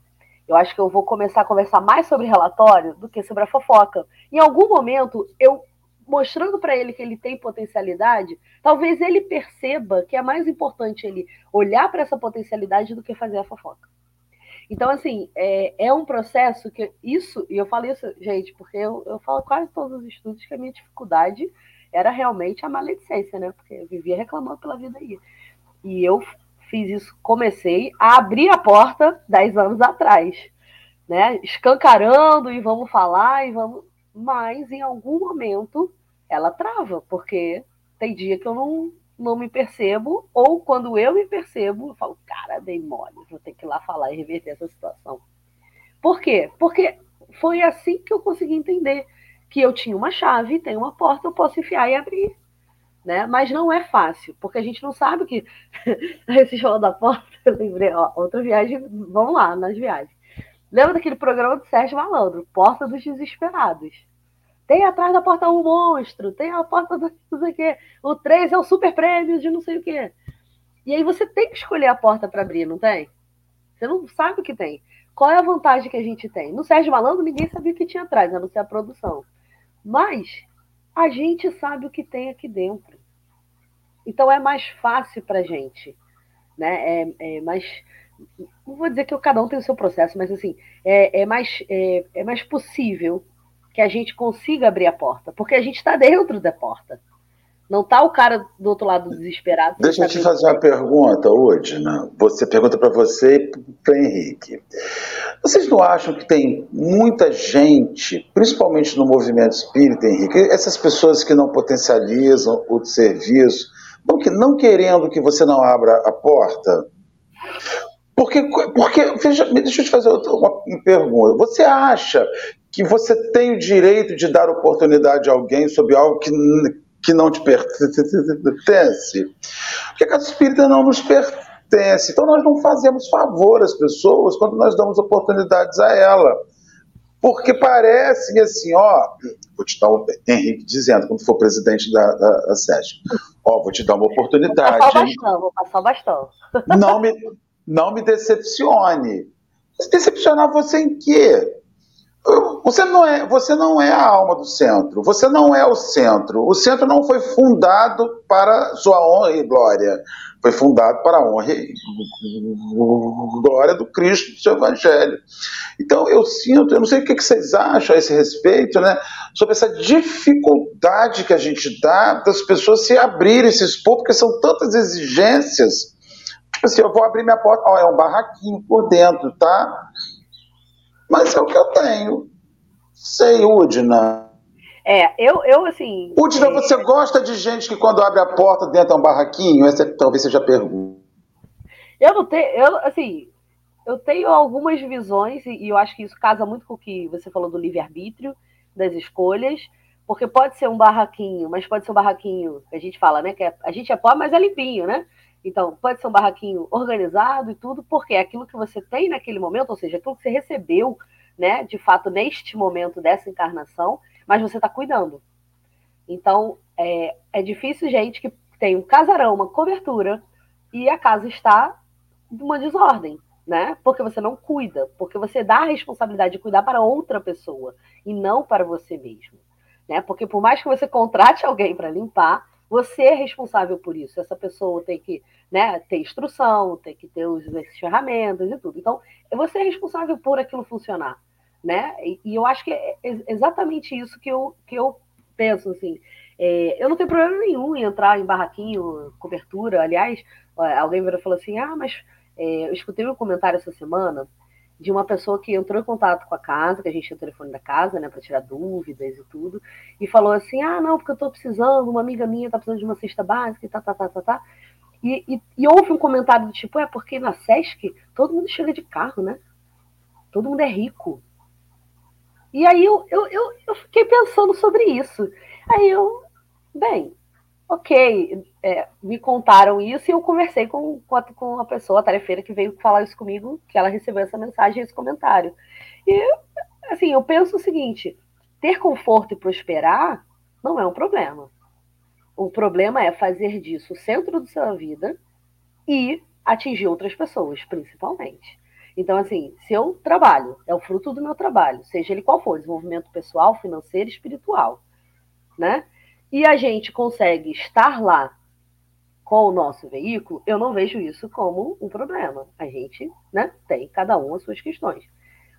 eu acho que eu vou começar a conversar mais sobre relatório do que sobre a fofoca. Em algum momento, eu mostrando para ele que ele tem potencialidade, talvez ele perceba que é mais importante ele olhar para essa potencialidade do que fazer a fofoca. Então, assim, é, é um processo que isso, e eu falo isso, gente, porque eu, eu falo quase todos os estudos que a minha dificuldade era realmente a maledicência, né? Porque eu vivia reclamando pela vida aí. E eu fiz isso, comecei a abrir a porta dez anos atrás, né? Escancarando e vamos falar e vamos. Mas em algum momento ela trava, porque tem dia que eu não, não me percebo, ou quando eu me percebo, eu falo, cara, dei mole, vou ter que ir lá falar e reverter essa situação. Por quê? Porque foi assim que eu consegui entender que eu tinha uma chave, tem uma porta, eu posso enfiar e abrir. Né? Mas não é fácil, porque a gente não sabe o que. *laughs* Esse falou da porta, eu lembrei, ó, outra viagem, vamos lá, nas viagens. Lembra daquele programa do Sérgio Malandro, Porta dos Desesperados? Tem atrás da porta um monstro, tem a porta do *laughs* não sei o quê. O 3 é o super prêmio de não sei o quê. E aí você tem que escolher a porta para abrir, não tem? Você não sabe o que tem. Qual é a vantagem que a gente tem? No Sérgio Malandro, ninguém sabia o que tinha atrás, a não ser a produção. Mas a gente sabe o que tem aqui dentro. Então é mais fácil para a gente. Né? É, é, mais. Não vou dizer que cada um tem o seu processo, mas assim, é, é mais, é, é mais possível que a gente consiga abrir a porta, porque a gente está dentro da porta. Não está o cara do outro lado desesperado. Deixa eu te fazer uma pergunta, Odina. Você pergunta para você e para Henrique. Vocês não acham que tem muita gente, principalmente no movimento espírita, Henrique, essas pessoas que não potencializam o serviço, não, não querendo que você não abra a porta? Porque, porque veja, deixa eu te fazer uma pergunta. Você acha que você tem o direito de dar oportunidade a alguém sobre algo que, que não te pertence. Porque a casa espírita não nos pertence. Então nós não fazemos favor às pessoas quando nós damos oportunidades a ela. Porque parece assim, ó, vou te dar o Henrique dizendo, quando for presidente da, da, da SESC, ó, vou te dar uma oportunidade. Vou passar o bastão, vou passar o bastão. Não me, não me decepcione. Decepcionar você em quê? Você não, é, você não é a alma do centro, você não é o centro. O centro não foi fundado para sua honra e glória, foi fundado para a honra e glória do Cristo, do seu Evangelho. Então eu sinto, eu não sei o que vocês acham a esse respeito, né, sobre essa dificuldade que a gente dá das pessoas se abrirem, se expor, porque são tantas exigências. Tipo assim, eu vou abrir minha porta, ó, é um barraquinho por dentro, tá? Mas é o que eu tenho. Sei, Udina. É, eu, eu assim. Udina, é... você gosta de gente que quando abre a porta dentro é um barraquinho? Essa talvez seja a pergunta. Eu não tenho. Eu, assim, eu tenho algumas visões, e eu acho que isso casa muito com o que você falou do livre-arbítrio, das escolhas, porque pode ser um barraquinho, mas pode ser um barraquinho, que a gente fala, né? Que é, a gente é pobre, mas é limpinho, né? Então, pode ser um barraquinho organizado e tudo, porque é aquilo que você tem naquele momento, ou seja, aquilo que você recebeu, né, de fato, neste momento dessa encarnação, mas você está cuidando. Então, é, é difícil gente que tem um casarão, uma cobertura, e a casa está uma desordem, né? Porque você não cuida, porque você dá a responsabilidade de cuidar para outra pessoa e não para você mesmo, né? Porque por mais que você contrate alguém para limpar, você é responsável por isso. Essa pessoa tem que né, ter instrução, tem que ter os, as ferramentas e tudo. Então, você é responsável por aquilo funcionar. Né? E, e eu acho que é exatamente isso que eu, que eu penso. Assim. É, eu não tenho problema nenhum em entrar em barraquinho, cobertura. Aliás, alguém virou e falou assim: ah, mas é, eu escutei um comentário essa semana de uma pessoa que entrou em contato com a casa, que a gente tinha o telefone da casa, né, para tirar dúvidas e tudo, e falou assim: ah, não, porque eu estou precisando, uma amiga minha está precisando de uma cesta básica e tá, tá, tá, tá, tá. E, e, e, houve um comentário do tipo: é porque na SESC todo mundo chega de carro, né? Todo mundo é rico. E aí eu, eu, eu, eu fiquei pensando sobre isso. Aí eu, bem, ok, é, me contaram isso e eu conversei com, com, a, pessoa, a tarefeira, que veio falar isso comigo, que ela recebeu essa mensagem, esse comentário. E, assim, eu penso o seguinte: ter conforto e prosperar não é um problema. O problema é fazer disso o centro da sua vida e atingir outras pessoas, principalmente. Então, assim, se eu trabalho, é o fruto do meu trabalho, seja ele qual for, desenvolvimento pessoal, financeiro, espiritual, né? E a gente consegue estar lá com o nosso veículo, eu não vejo isso como um problema. A gente né, tem cada um as suas questões.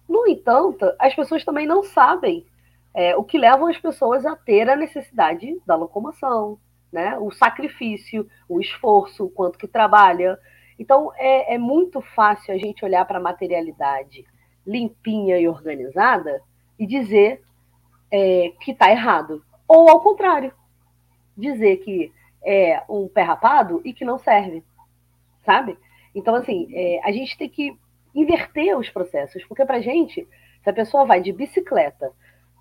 No entanto, as pessoas também não sabem é, o que leva as pessoas a ter a necessidade da locomoção, né? o sacrifício, o esforço, o quanto que trabalha. Então, é, é muito fácil a gente olhar para a materialidade limpinha e organizada e dizer é, que está errado. Ou, ao contrário, dizer que é, um pé rapado e que não serve, sabe? Então, assim, é, a gente tem que inverter os processos, porque para gente, se a pessoa vai de bicicleta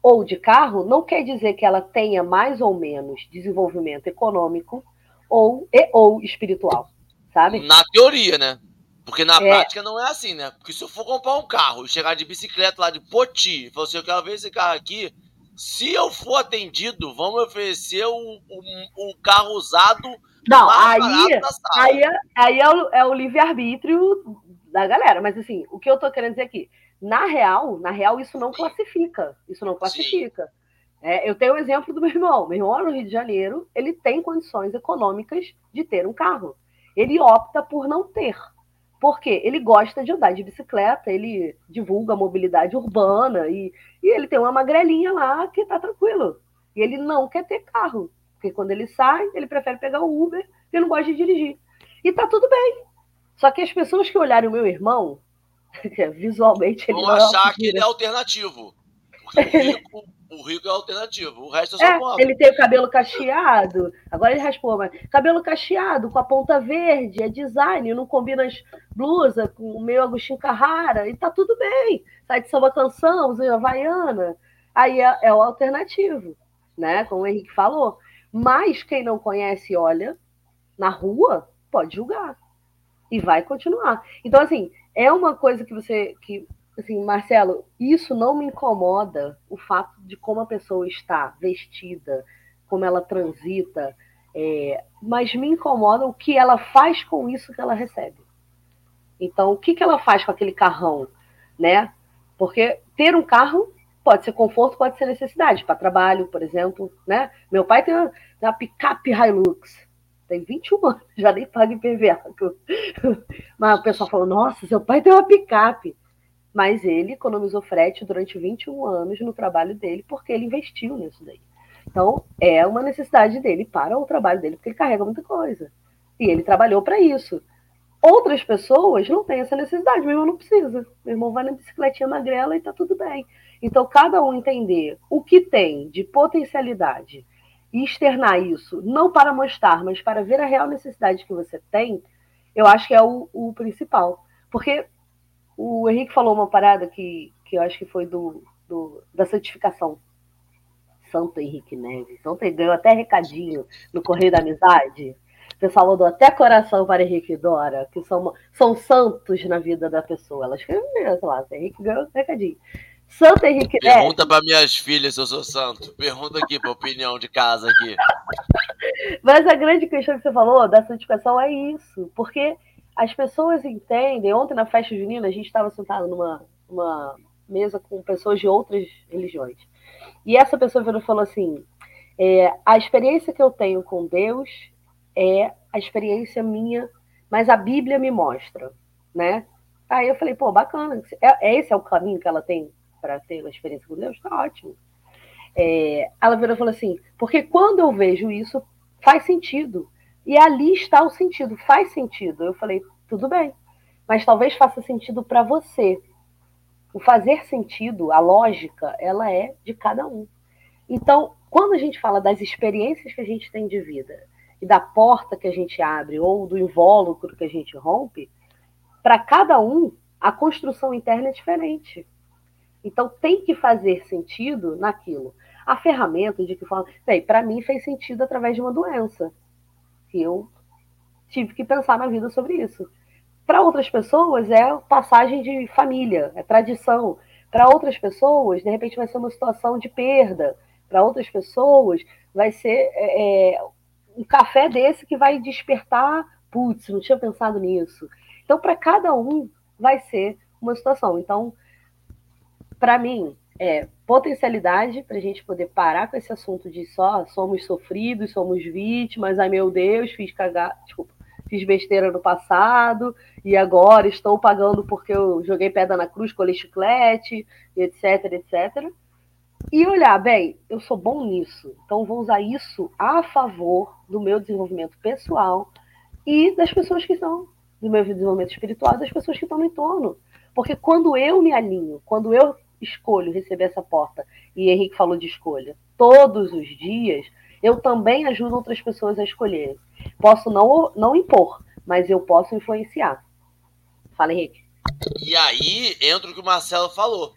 ou de carro, não quer dizer que ela tenha mais ou menos desenvolvimento econômico ou, e, ou espiritual, sabe? Na teoria, né? Porque na é. prática não é assim, né? Porque se eu for comprar um carro e chegar de bicicleta lá de Poti e falar assim, eu quero ver esse carro aqui, se eu for atendido, vão me oferecer um, um, um carro usado. Não, aí, aí, é, aí é o, é o livre-arbítrio da galera. Mas assim, o que eu tô querendo dizer aqui, na real, na real, isso não classifica. Isso não classifica. É, eu tenho o exemplo do meu irmão. Meu irmão no Rio de Janeiro, ele tem condições econômicas de ter um carro. Ele opta por não ter. Porque ele gosta de andar de bicicleta, ele divulga a mobilidade urbana e, e ele tem uma magrelinha lá que tá tranquilo. E ele não quer ter carro. Porque quando ele sai, ele prefere pegar o Uber, porque não gosta de dirigir. E tá tudo bem. Só que as pessoas que olharem o meu irmão, *laughs* visualmente ele vão é achar que ele é alternativo. Porque o *laughs* rico, o rico é alternativo, o resto é só é, pobre. Ele tem o cabelo cacheado, agora ele raspou, mas cabelo cacheado com a ponta verde, é design, não combina as blusas com o meu Agostinho Carrara, e tá tudo bem. Sai de samba canção, usa Havaiana, aí é, é o alternativo, né? Como o Henrique falou. Mas quem não conhece olha na rua, pode julgar. E vai continuar. Então, assim, é uma coisa que você. que assim, Marcelo, isso não me incomoda o fato de como a pessoa está vestida, como ela transita, é, mas me incomoda o que ela faz com isso que ela recebe. Então, o que, que ela faz com aquele carrão, né? Porque ter um carro pode ser conforto, pode ser necessidade, para trabalho, por exemplo, né? Meu pai tem uma, uma picape Hilux, tem 21 anos, *laughs* já nem paga IPVA. *laughs* Mas o pessoal falou, nossa, seu pai tem uma picape mas ele economizou frete durante 21 anos no trabalho dele porque ele investiu nisso daí. Então, é uma necessidade dele para o trabalho dele, porque ele carrega muita coisa. E ele trabalhou para isso. Outras pessoas não têm essa necessidade, meu irmão não precisa. Meu irmão vai na bicicletinha magrela e tá tudo bem. Então, cada um entender o que tem de potencialidade e externar isso, não para mostrar, mas para ver a real necessidade que você tem, eu acho que é o, o principal. Porque o Henrique falou uma parada que, que eu acho que foi do, do da santificação. Santo Henrique Neves. Ontem ganhou até recadinho no Correio da Amizade. O pessoal mandou até coração para Henrique e Dora, que são, são santos na vida da pessoa. Elas escreveram, sei lá, Henrique ganhou recadinho. Santo Henrique Neves. Pergunta para minhas filhas se eu sou santo. Pergunta aqui para opinião de casa aqui. *laughs* Mas a grande questão que você falou da santificação é isso, porque as pessoas entendem. Ontem na festa junina a gente estava sentado numa, numa mesa com pessoas de outras religiões. E essa pessoa virou e falou assim: é, a experiência que eu tenho com Deus é a experiência minha, mas a Bíblia me mostra, né? Aí eu falei, pô, bacana. É, é esse é o caminho que ela tem para ter uma experiência com Deus? Tá ótimo. É, ela virou e falou assim: porque quando eu vejo isso, faz sentido. E ali está o sentido, faz sentido. Eu falei, tudo bem, mas talvez faça sentido para você. O fazer sentido, a lógica, ela é de cada um. Então, quando a gente fala das experiências que a gente tem de vida e da porta que a gente abre ou do invólucro que a gente rompe, para cada um a construção interna é diferente. Então tem que fazer sentido naquilo. A ferramenta de que fala, bem, para mim fez sentido através de uma doença eu tive que pensar na vida sobre isso. Para outras pessoas é passagem de família, é tradição. Para outras pessoas, de repente, vai ser uma situação de perda. Para outras pessoas, vai ser é, é, um café desse que vai despertar. Putz, não tinha pensado nisso. Então, para cada um, vai ser uma situação. Então, para mim, é potencialidade para a gente poder parar com esse assunto de só somos sofridos, somos vítimas, ai meu Deus, fiz cagar, desculpa, fiz besteira no passado e agora estou pagando porque eu joguei pedra na cruz, colei chiclete, etc, etc. E olhar, bem, eu sou bom nisso, então vou usar isso a favor do meu desenvolvimento pessoal e das pessoas que estão do meu desenvolvimento espiritual, das pessoas que estão no entorno. Porque quando eu me alinho, quando eu escolho receber essa porta, e Henrique falou de escolha, todos os dias, eu também ajudo outras pessoas a escolherem. Posso não, não impor, mas eu posso influenciar. Fala, Henrique. E aí entra o que o Marcelo falou.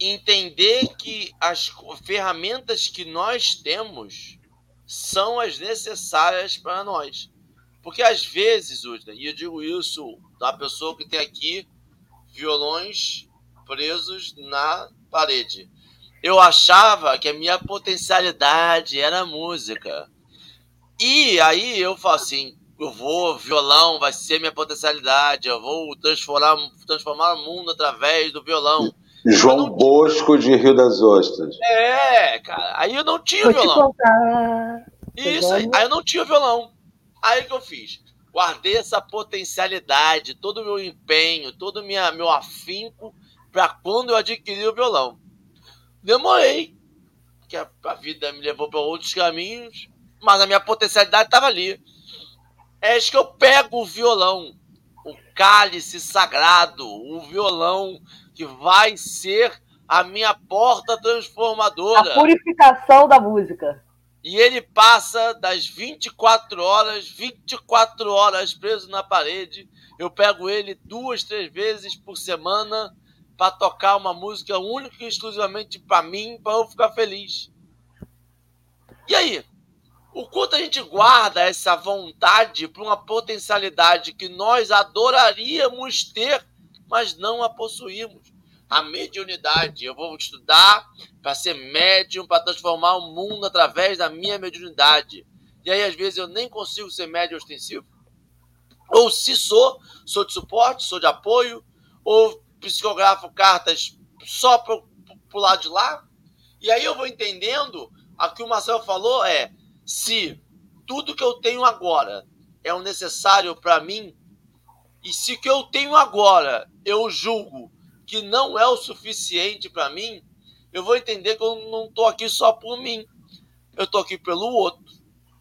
Entender que as ferramentas que nós temos são as necessárias para nós. Porque às vezes, Udna, e eu digo isso da pessoa que tem aqui violões presos na parede. Eu achava que a minha potencialidade era música. E aí eu falo assim, eu vou, violão vai ser minha potencialidade, eu vou transformar, transformar o mundo através do violão. João. Bosco de Rio das Ostras. É, cara, aí eu não tinha vou violão. Isso, aí, aí eu não tinha violão. Aí que eu fiz? Guardei essa potencialidade, todo o meu empenho, todo o minha, meu afinco para quando eu adquiri o violão. Demorei, porque a, a vida me levou para outros caminhos, mas a minha potencialidade estava ali. É que eu pego o violão, o cálice sagrado, o violão que vai ser a minha porta transformadora. A purificação da música. E ele passa das 24 horas, 24 horas preso na parede. Eu pego ele duas, três vezes por semana para tocar uma música única e exclusivamente para mim, para eu ficar feliz. E aí? O quanto a gente guarda essa vontade para uma potencialidade que nós adoraríamos ter, mas não a possuímos? A mediunidade. Eu vou estudar para ser médium, para transformar o mundo através da minha mediunidade. E aí, às vezes, eu nem consigo ser médium ostensivo. Ou se sou, sou de suporte, sou de apoio, ou psicografo cartas só para o lado de lá. E aí eu vou entendendo, a que o Marcelo falou é, se tudo que eu tenho agora é o necessário para mim, e se o que eu tenho agora eu julgo que não é o suficiente para mim, eu vou entender que eu não estou aqui só por mim. Eu estou aqui pelo outro,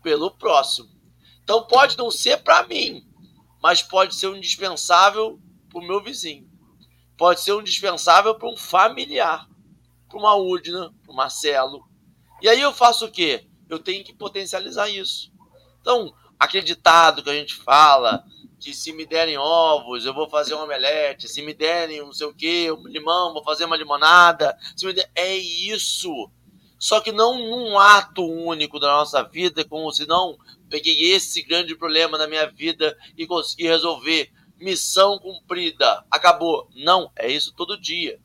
pelo próximo. Então pode não ser para mim, mas pode ser um indispensável para o meu vizinho pode ser um dispensável para um familiar, para uma Udna, para o Marcelo. E aí eu faço o quê? Eu tenho que potencializar isso. Então, aquele ditado que a gente fala, que se me derem ovos, eu vou fazer um omelete, se me derem não sei o quê, um limão, vou fazer uma limonada. Der... É isso. Só que não num ato único da nossa vida, como se não peguei esse grande problema na minha vida e consegui resolver missão cumprida, acabou. Não, é isso todo dia.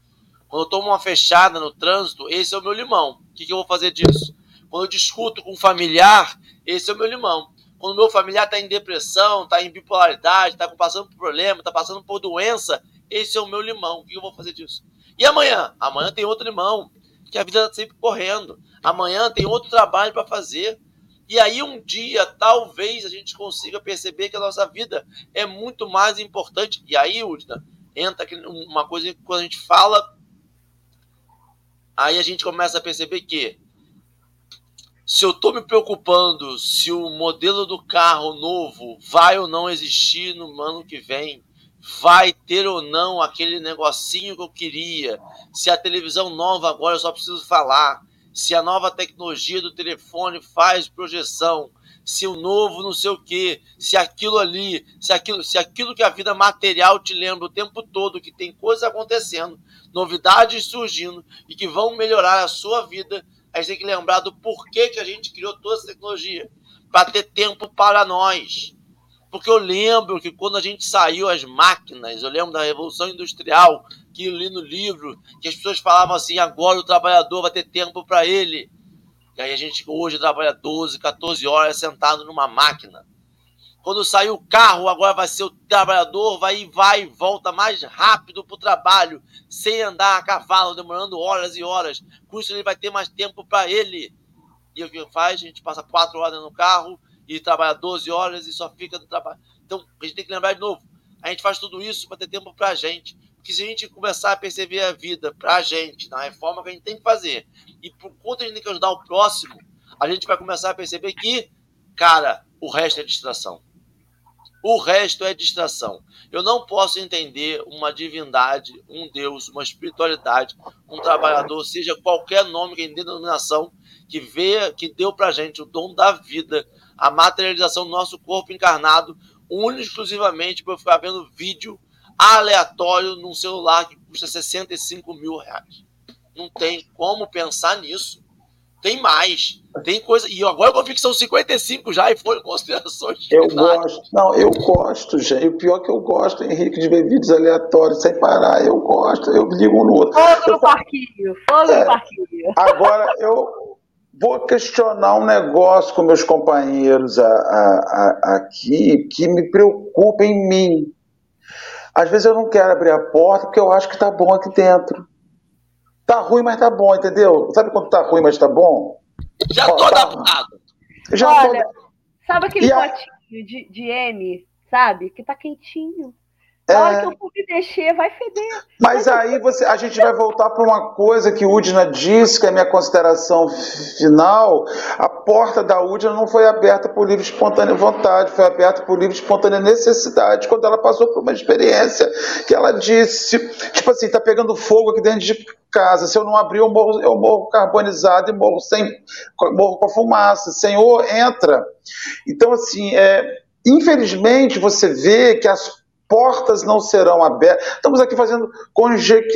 Quando eu tomo uma fechada no trânsito, esse é o meu limão. O que, que eu vou fazer disso? Quando eu discuto com um familiar, esse é o meu limão. Quando o meu familiar está em depressão, está em bipolaridade, está passando por problema, está passando por doença, esse é o meu limão. O que eu vou fazer disso? E amanhã? Amanhã tem outro limão, que a vida está sempre correndo. Amanhã tem outro trabalho para fazer. E aí um dia, talvez, a gente consiga perceber que a nossa vida é muito mais importante. E aí, Udna, entra uma coisa que quando a gente fala, aí a gente começa a perceber que se eu estou me preocupando se o modelo do carro novo vai ou não existir no ano que vem, vai ter ou não aquele negocinho que eu queria, se a televisão nova agora eu só preciso falar, se a nova tecnologia do telefone faz projeção, se o novo não sei o que, se aquilo ali, se aquilo, se aquilo que a vida material te lembra o tempo todo, que tem coisas acontecendo, novidades surgindo e que vão melhorar a sua vida, a gente tem que lembrar do porquê que a gente criou toda essa tecnologia, para ter tempo para nós. Porque eu lembro que quando a gente saiu as máquinas, eu lembro da Revolução Industrial, que eu li no livro, que as pessoas falavam assim: agora o trabalhador vai ter tempo para ele. E aí a gente hoje trabalha 12, 14 horas sentado numa máquina. Quando sair o carro, agora vai ser o trabalhador, vai vai e volta mais rápido para o trabalho, sem andar a cavalo, demorando horas e horas. Com isso, ele vai ter mais tempo para ele. E o que faz? A gente passa quatro horas no carro e trabalha 12 horas e só fica no trabalho. Então, a gente tem que lembrar de novo: a gente faz tudo isso para ter tempo para a gente. Porque se a gente começar a perceber a vida para a gente, na reforma que a gente tem que fazer, e por conta a gente tem que ajudar o próximo, a gente vai começar a perceber que, cara, o resto é distração. O resto é distração. Eu não posso entender uma divindade, um Deus, uma espiritualidade, um trabalhador, seja qualquer nome, que denominação, que vê, que deu pra gente o dom da vida, a materialização do nosso corpo encarnado, único exclusivamente para eu ficar vendo vídeo aleatório num celular que custa 65 mil reais. Não tem como pensar nisso. Tem mais. Tem coisa. E agora que são 55 já e foram considerações. Eu gosto. Não, eu gosto, gente. O pior é que eu gosto, Henrique, de ver vídeos aleatórios sem parar. Eu gosto. Eu ligo um no outro. Fogo no parquinho. Fogo é, no parquinho. Agora, eu vou questionar um negócio com meus companheiros a, a, a, aqui que me preocupa em mim. Às vezes eu não quero abrir a porta porque eu acho que tá bom aqui dentro. Tá ruim, mas tá bom, entendeu? Sabe quando tá ruim, mas tá bom? Já Ó, tô tá... adaptado. Já Olha, tô... sabe aquele potinho a... de, de M, sabe? Que tá quentinho. Na hora que eu for me mexer, vai feder. Mas aí você, a gente vai voltar para uma coisa que Udina disse, que é a minha consideração final. A porta da Udina não foi aberta por livre espontânea vontade, foi aberta por livre espontânea necessidade, quando ela passou por uma experiência que ela disse, tipo assim, tá pegando fogo aqui dentro de casa. Se eu não abrir, eu morro, eu morro carbonizado e morro sem morro com a fumaça. Senhor, entra. Então, assim, é, infelizmente, você vê que as portas não serão abertas. Estamos aqui fazendo conjecturas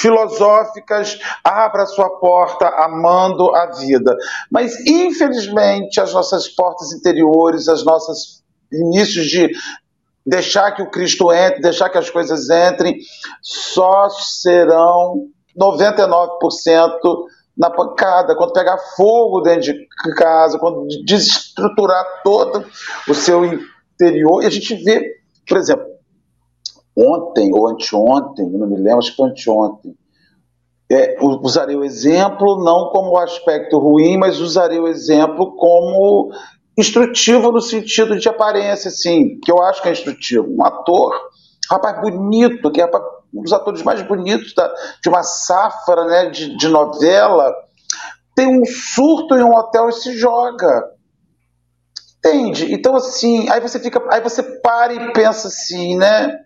filosóficas, abra sua porta amando a vida. Mas, infelizmente, as nossas portas interiores, as nossas inícios de deixar que o Cristo entre, deixar que as coisas entrem, só serão 99% na pancada, quando pegar fogo dentro de casa, quando desestruturar todo o seu interior. E a gente vê, por exemplo, ontem ou anteontem, não me lembro, acho que foi anteontem, é, usarei o exemplo não como aspecto ruim, mas usarei o exemplo como instrutivo no sentido de aparência, assim, que eu acho que é instrutivo. Um ator, rapaz bonito, que é um dos atores mais bonitos da, de uma safra né, de, de novela, tem um surto em um hotel e se joga. Entende? Então, assim, aí você fica. Aí você para e pensa assim, né?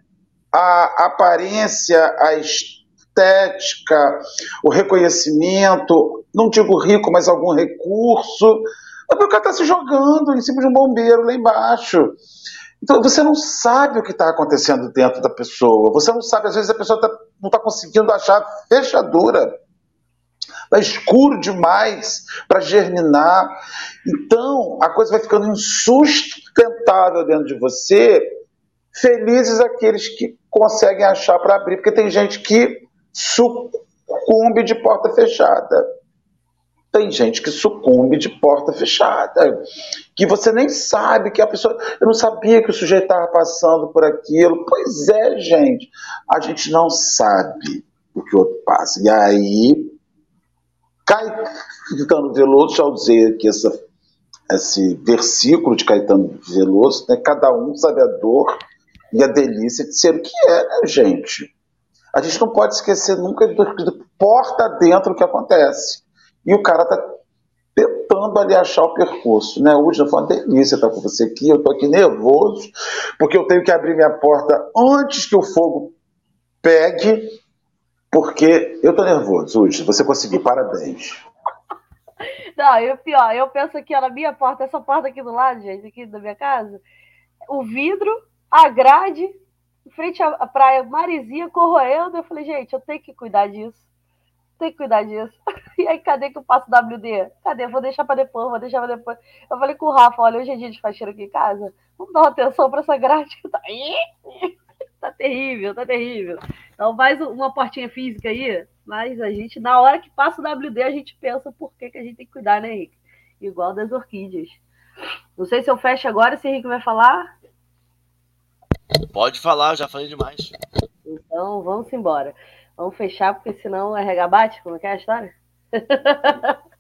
A aparência, a estética, o reconhecimento, não digo rico, mas algum recurso. É porque o cara está se jogando em cima de um bombeiro lá embaixo. Então você não sabe o que está acontecendo dentro da pessoa. Você não sabe, às vezes a pessoa tá, não está conseguindo achar fechadura. Está escuro demais para germinar. Então a coisa vai ficando insustentável dentro de você. Felizes aqueles que conseguem achar para abrir, porque tem gente que sucumbe de porta fechada. Tem gente que sucumbe de porta fechada, que você nem sabe que a pessoa. Eu não sabia que o sujeito estava passando por aquilo. Pois é, gente. A gente não sabe o que o outro passa. E aí, Caetano Veloso, já usei aqui essa, esse versículo de Caetano Veloso, né? cada um sabe a dor e a delícia de ser o que é, né, gente? A gente não pode esquecer nunca do, do porta dentro o que acontece. E o cara tá tentando ali achar o percurso, né? Hoje foi uma delícia estar com você aqui, eu tô aqui nervoso, porque eu tenho que abrir minha porta antes que o fogo pegue, porque eu tô nervoso, hoje. Você conseguiu, parabéns. *laughs* Não, e o pior, eu penso aqui, ó, na minha porta, essa porta aqui do lado, gente, aqui da minha casa, o vidro, a grade, frente à praia Marizinha, corroendo, eu falei, gente, eu tenho que cuidar disso tem que cuidar disso. *laughs* E aí, cadê que eu passo WD? Cadê? Vou deixar pra depois, vou deixar pra depois. Eu falei com o Rafa, olha, hoje é dia de faxina aqui em casa. Vamos dar uma atenção pra essa grade que tá... *laughs* tá terrível, tá terrível. Então, mais uma portinha física aí, mas a gente, na hora que passa o WD, a gente pensa por que, que a gente tem que cuidar, né, Henrique? Igual das orquídeas. Não sei se eu fecho agora, se o Henrique vai falar. Pode falar, já falei demais. Então, vamos embora. Vamos fechar, porque senão é regabate, como é que é a história? *laughs*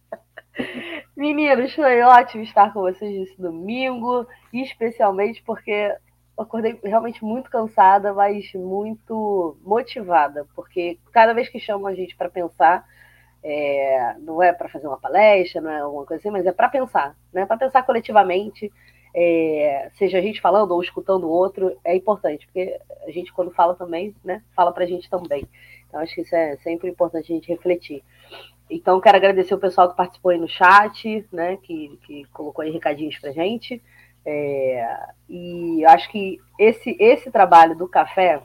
Meninos, foi ótimo estar com vocês nesse domingo, especialmente porque eu acordei realmente muito cansada, mas muito motivada, porque cada vez que chamam a gente para pensar, é, não é para fazer uma palestra, não é alguma coisa assim, mas é para pensar, né? Para pensar coletivamente, é, seja a gente falando ou escutando o outro, é importante, porque a gente, quando fala também, né, fala para a gente também. Então, acho que isso é sempre importante a gente refletir. Então, quero agradecer o pessoal que participou aí no chat, né, que, que colocou aí recadinhos para gente. É, e acho que esse, esse trabalho do café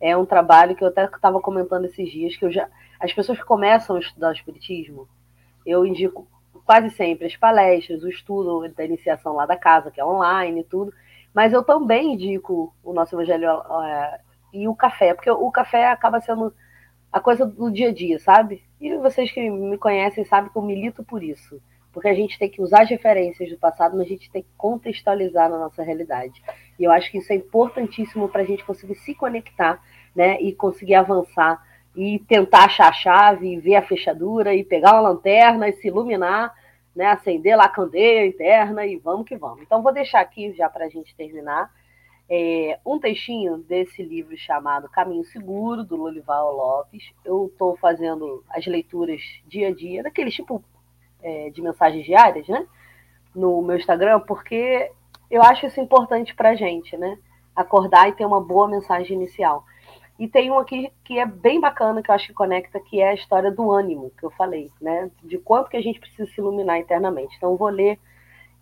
é um trabalho que eu até estava comentando esses dias, que eu já. As pessoas que começam a estudar o Espiritismo, eu indico quase sempre as palestras, o estudo da iniciação lá da casa, que é online e tudo, mas eu também indico o nosso Evangelho é, e o café, porque o café acaba sendo a coisa do dia a dia, sabe? E vocês que me conhecem sabem que eu milito por isso. Porque a gente tem que usar as referências do passado, mas a gente tem que contextualizar na nossa realidade. E eu acho que isso é importantíssimo para a gente conseguir se conectar, né? E conseguir avançar e tentar achar a chave, e ver a fechadura, e pegar uma lanterna e se iluminar, né? Acender lá a candeia interna e vamos que vamos. Então, vou deixar aqui já para a gente terminar é, um textinho desse livro chamado Caminho Seguro, do Lolival Lopes. Eu estou fazendo as leituras dia a dia, daqueles tipo é, de mensagens diárias, né? No meu Instagram, porque eu acho isso importante para a gente, né? Acordar e ter uma boa mensagem inicial. E tem um aqui que é bem bacana, que eu acho que conecta, que é a história do ânimo, que eu falei, né? De quanto que a gente precisa se iluminar internamente. Então, eu vou ler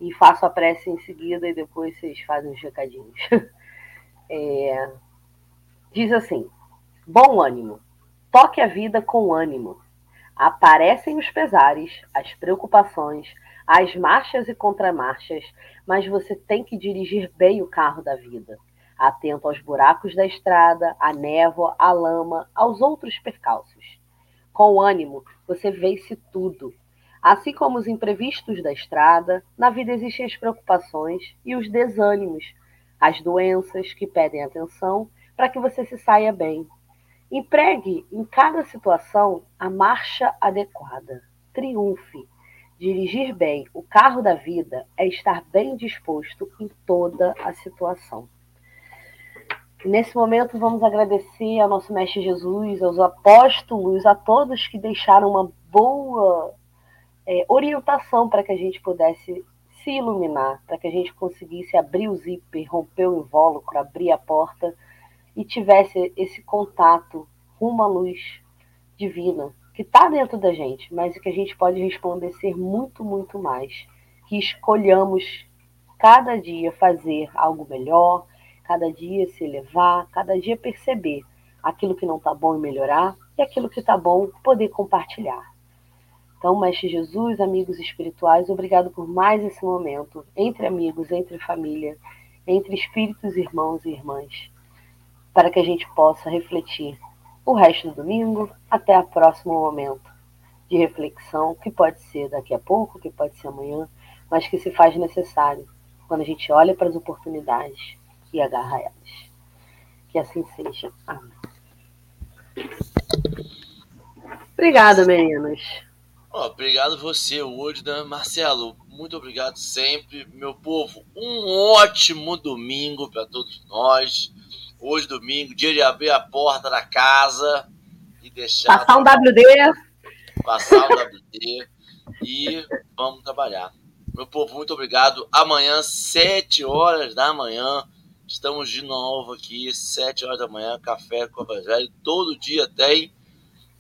e faço a prece em seguida e depois vocês fazem os recadinhos. *laughs* É, diz assim: Bom ânimo, toque a vida com ânimo. Aparecem os pesares, as preocupações, as marchas e contramarchas, mas você tem que dirigir bem o carro da vida, atento aos buracos da estrada, à névoa, à lama, aos outros percalços. Com ânimo, você vence tudo, Assim como os imprevistos da estrada, na vida existem as preocupações e os desânimos, as doenças que pedem atenção para que você se saia bem. Empregue em cada situação a marcha adequada. Triunfe. Dirigir bem o carro da vida é estar bem disposto em toda a situação. Nesse momento, vamos agradecer ao nosso Mestre Jesus, aos apóstolos, a todos que deixaram uma boa é, orientação para que a gente pudesse se iluminar, para que a gente conseguisse abrir o zíper, romper o invólucro, abrir a porta e tivesse esse contato rumo à luz divina que está dentro da gente, mas que a gente pode resplandecer muito, muito mais. Que escolhamos cada dia fazer algo melhor, cada dia se elevar, cada dia perceber aquilo que não está bom e melhorar, e aquilo que está bom poder compartilhar. Então, Mestre Jesus, amigos espirituais, obrigado por mais esse momento, entre amigos, entre família, entre espíritos, irmãos e irmãs, para que a gente possa refletir o resto do domingo até o próximo momento de reflexão, que pode ser daqui a pouco, que pode ser amanhã, mas que se faz necessário quando a gente olha para as oportunidades e agarra elas. Que assim seja. Amém. Obrigada, meninos. Oh, obrigado você, Woodman. Marcelo, muito obrigado sempre. Meu povo, um ótimo domingo para todos nós. Hoje, domingo, dia de abrir a porta da casa e deixar. Passar um WD. Passar um WD e vamos trabalhar. Meu povo, muito obrigado. Amanhã, 7 horas da manhã, estamos de novo aqui, 7 horas da manhã, café com o Evangelho. Todo dia tem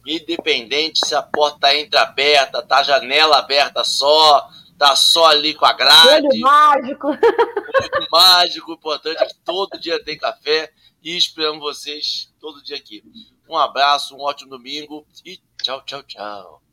independente se a porta está entreaberta, tá a janela aberta só, tá só ali com a grade. Olho mágico. Olho mágico, o importante é que todo dia tem café e esperamos vocês todo dia aqui. Um abraço, um ótimo domingo e tchau, tchau, tchau.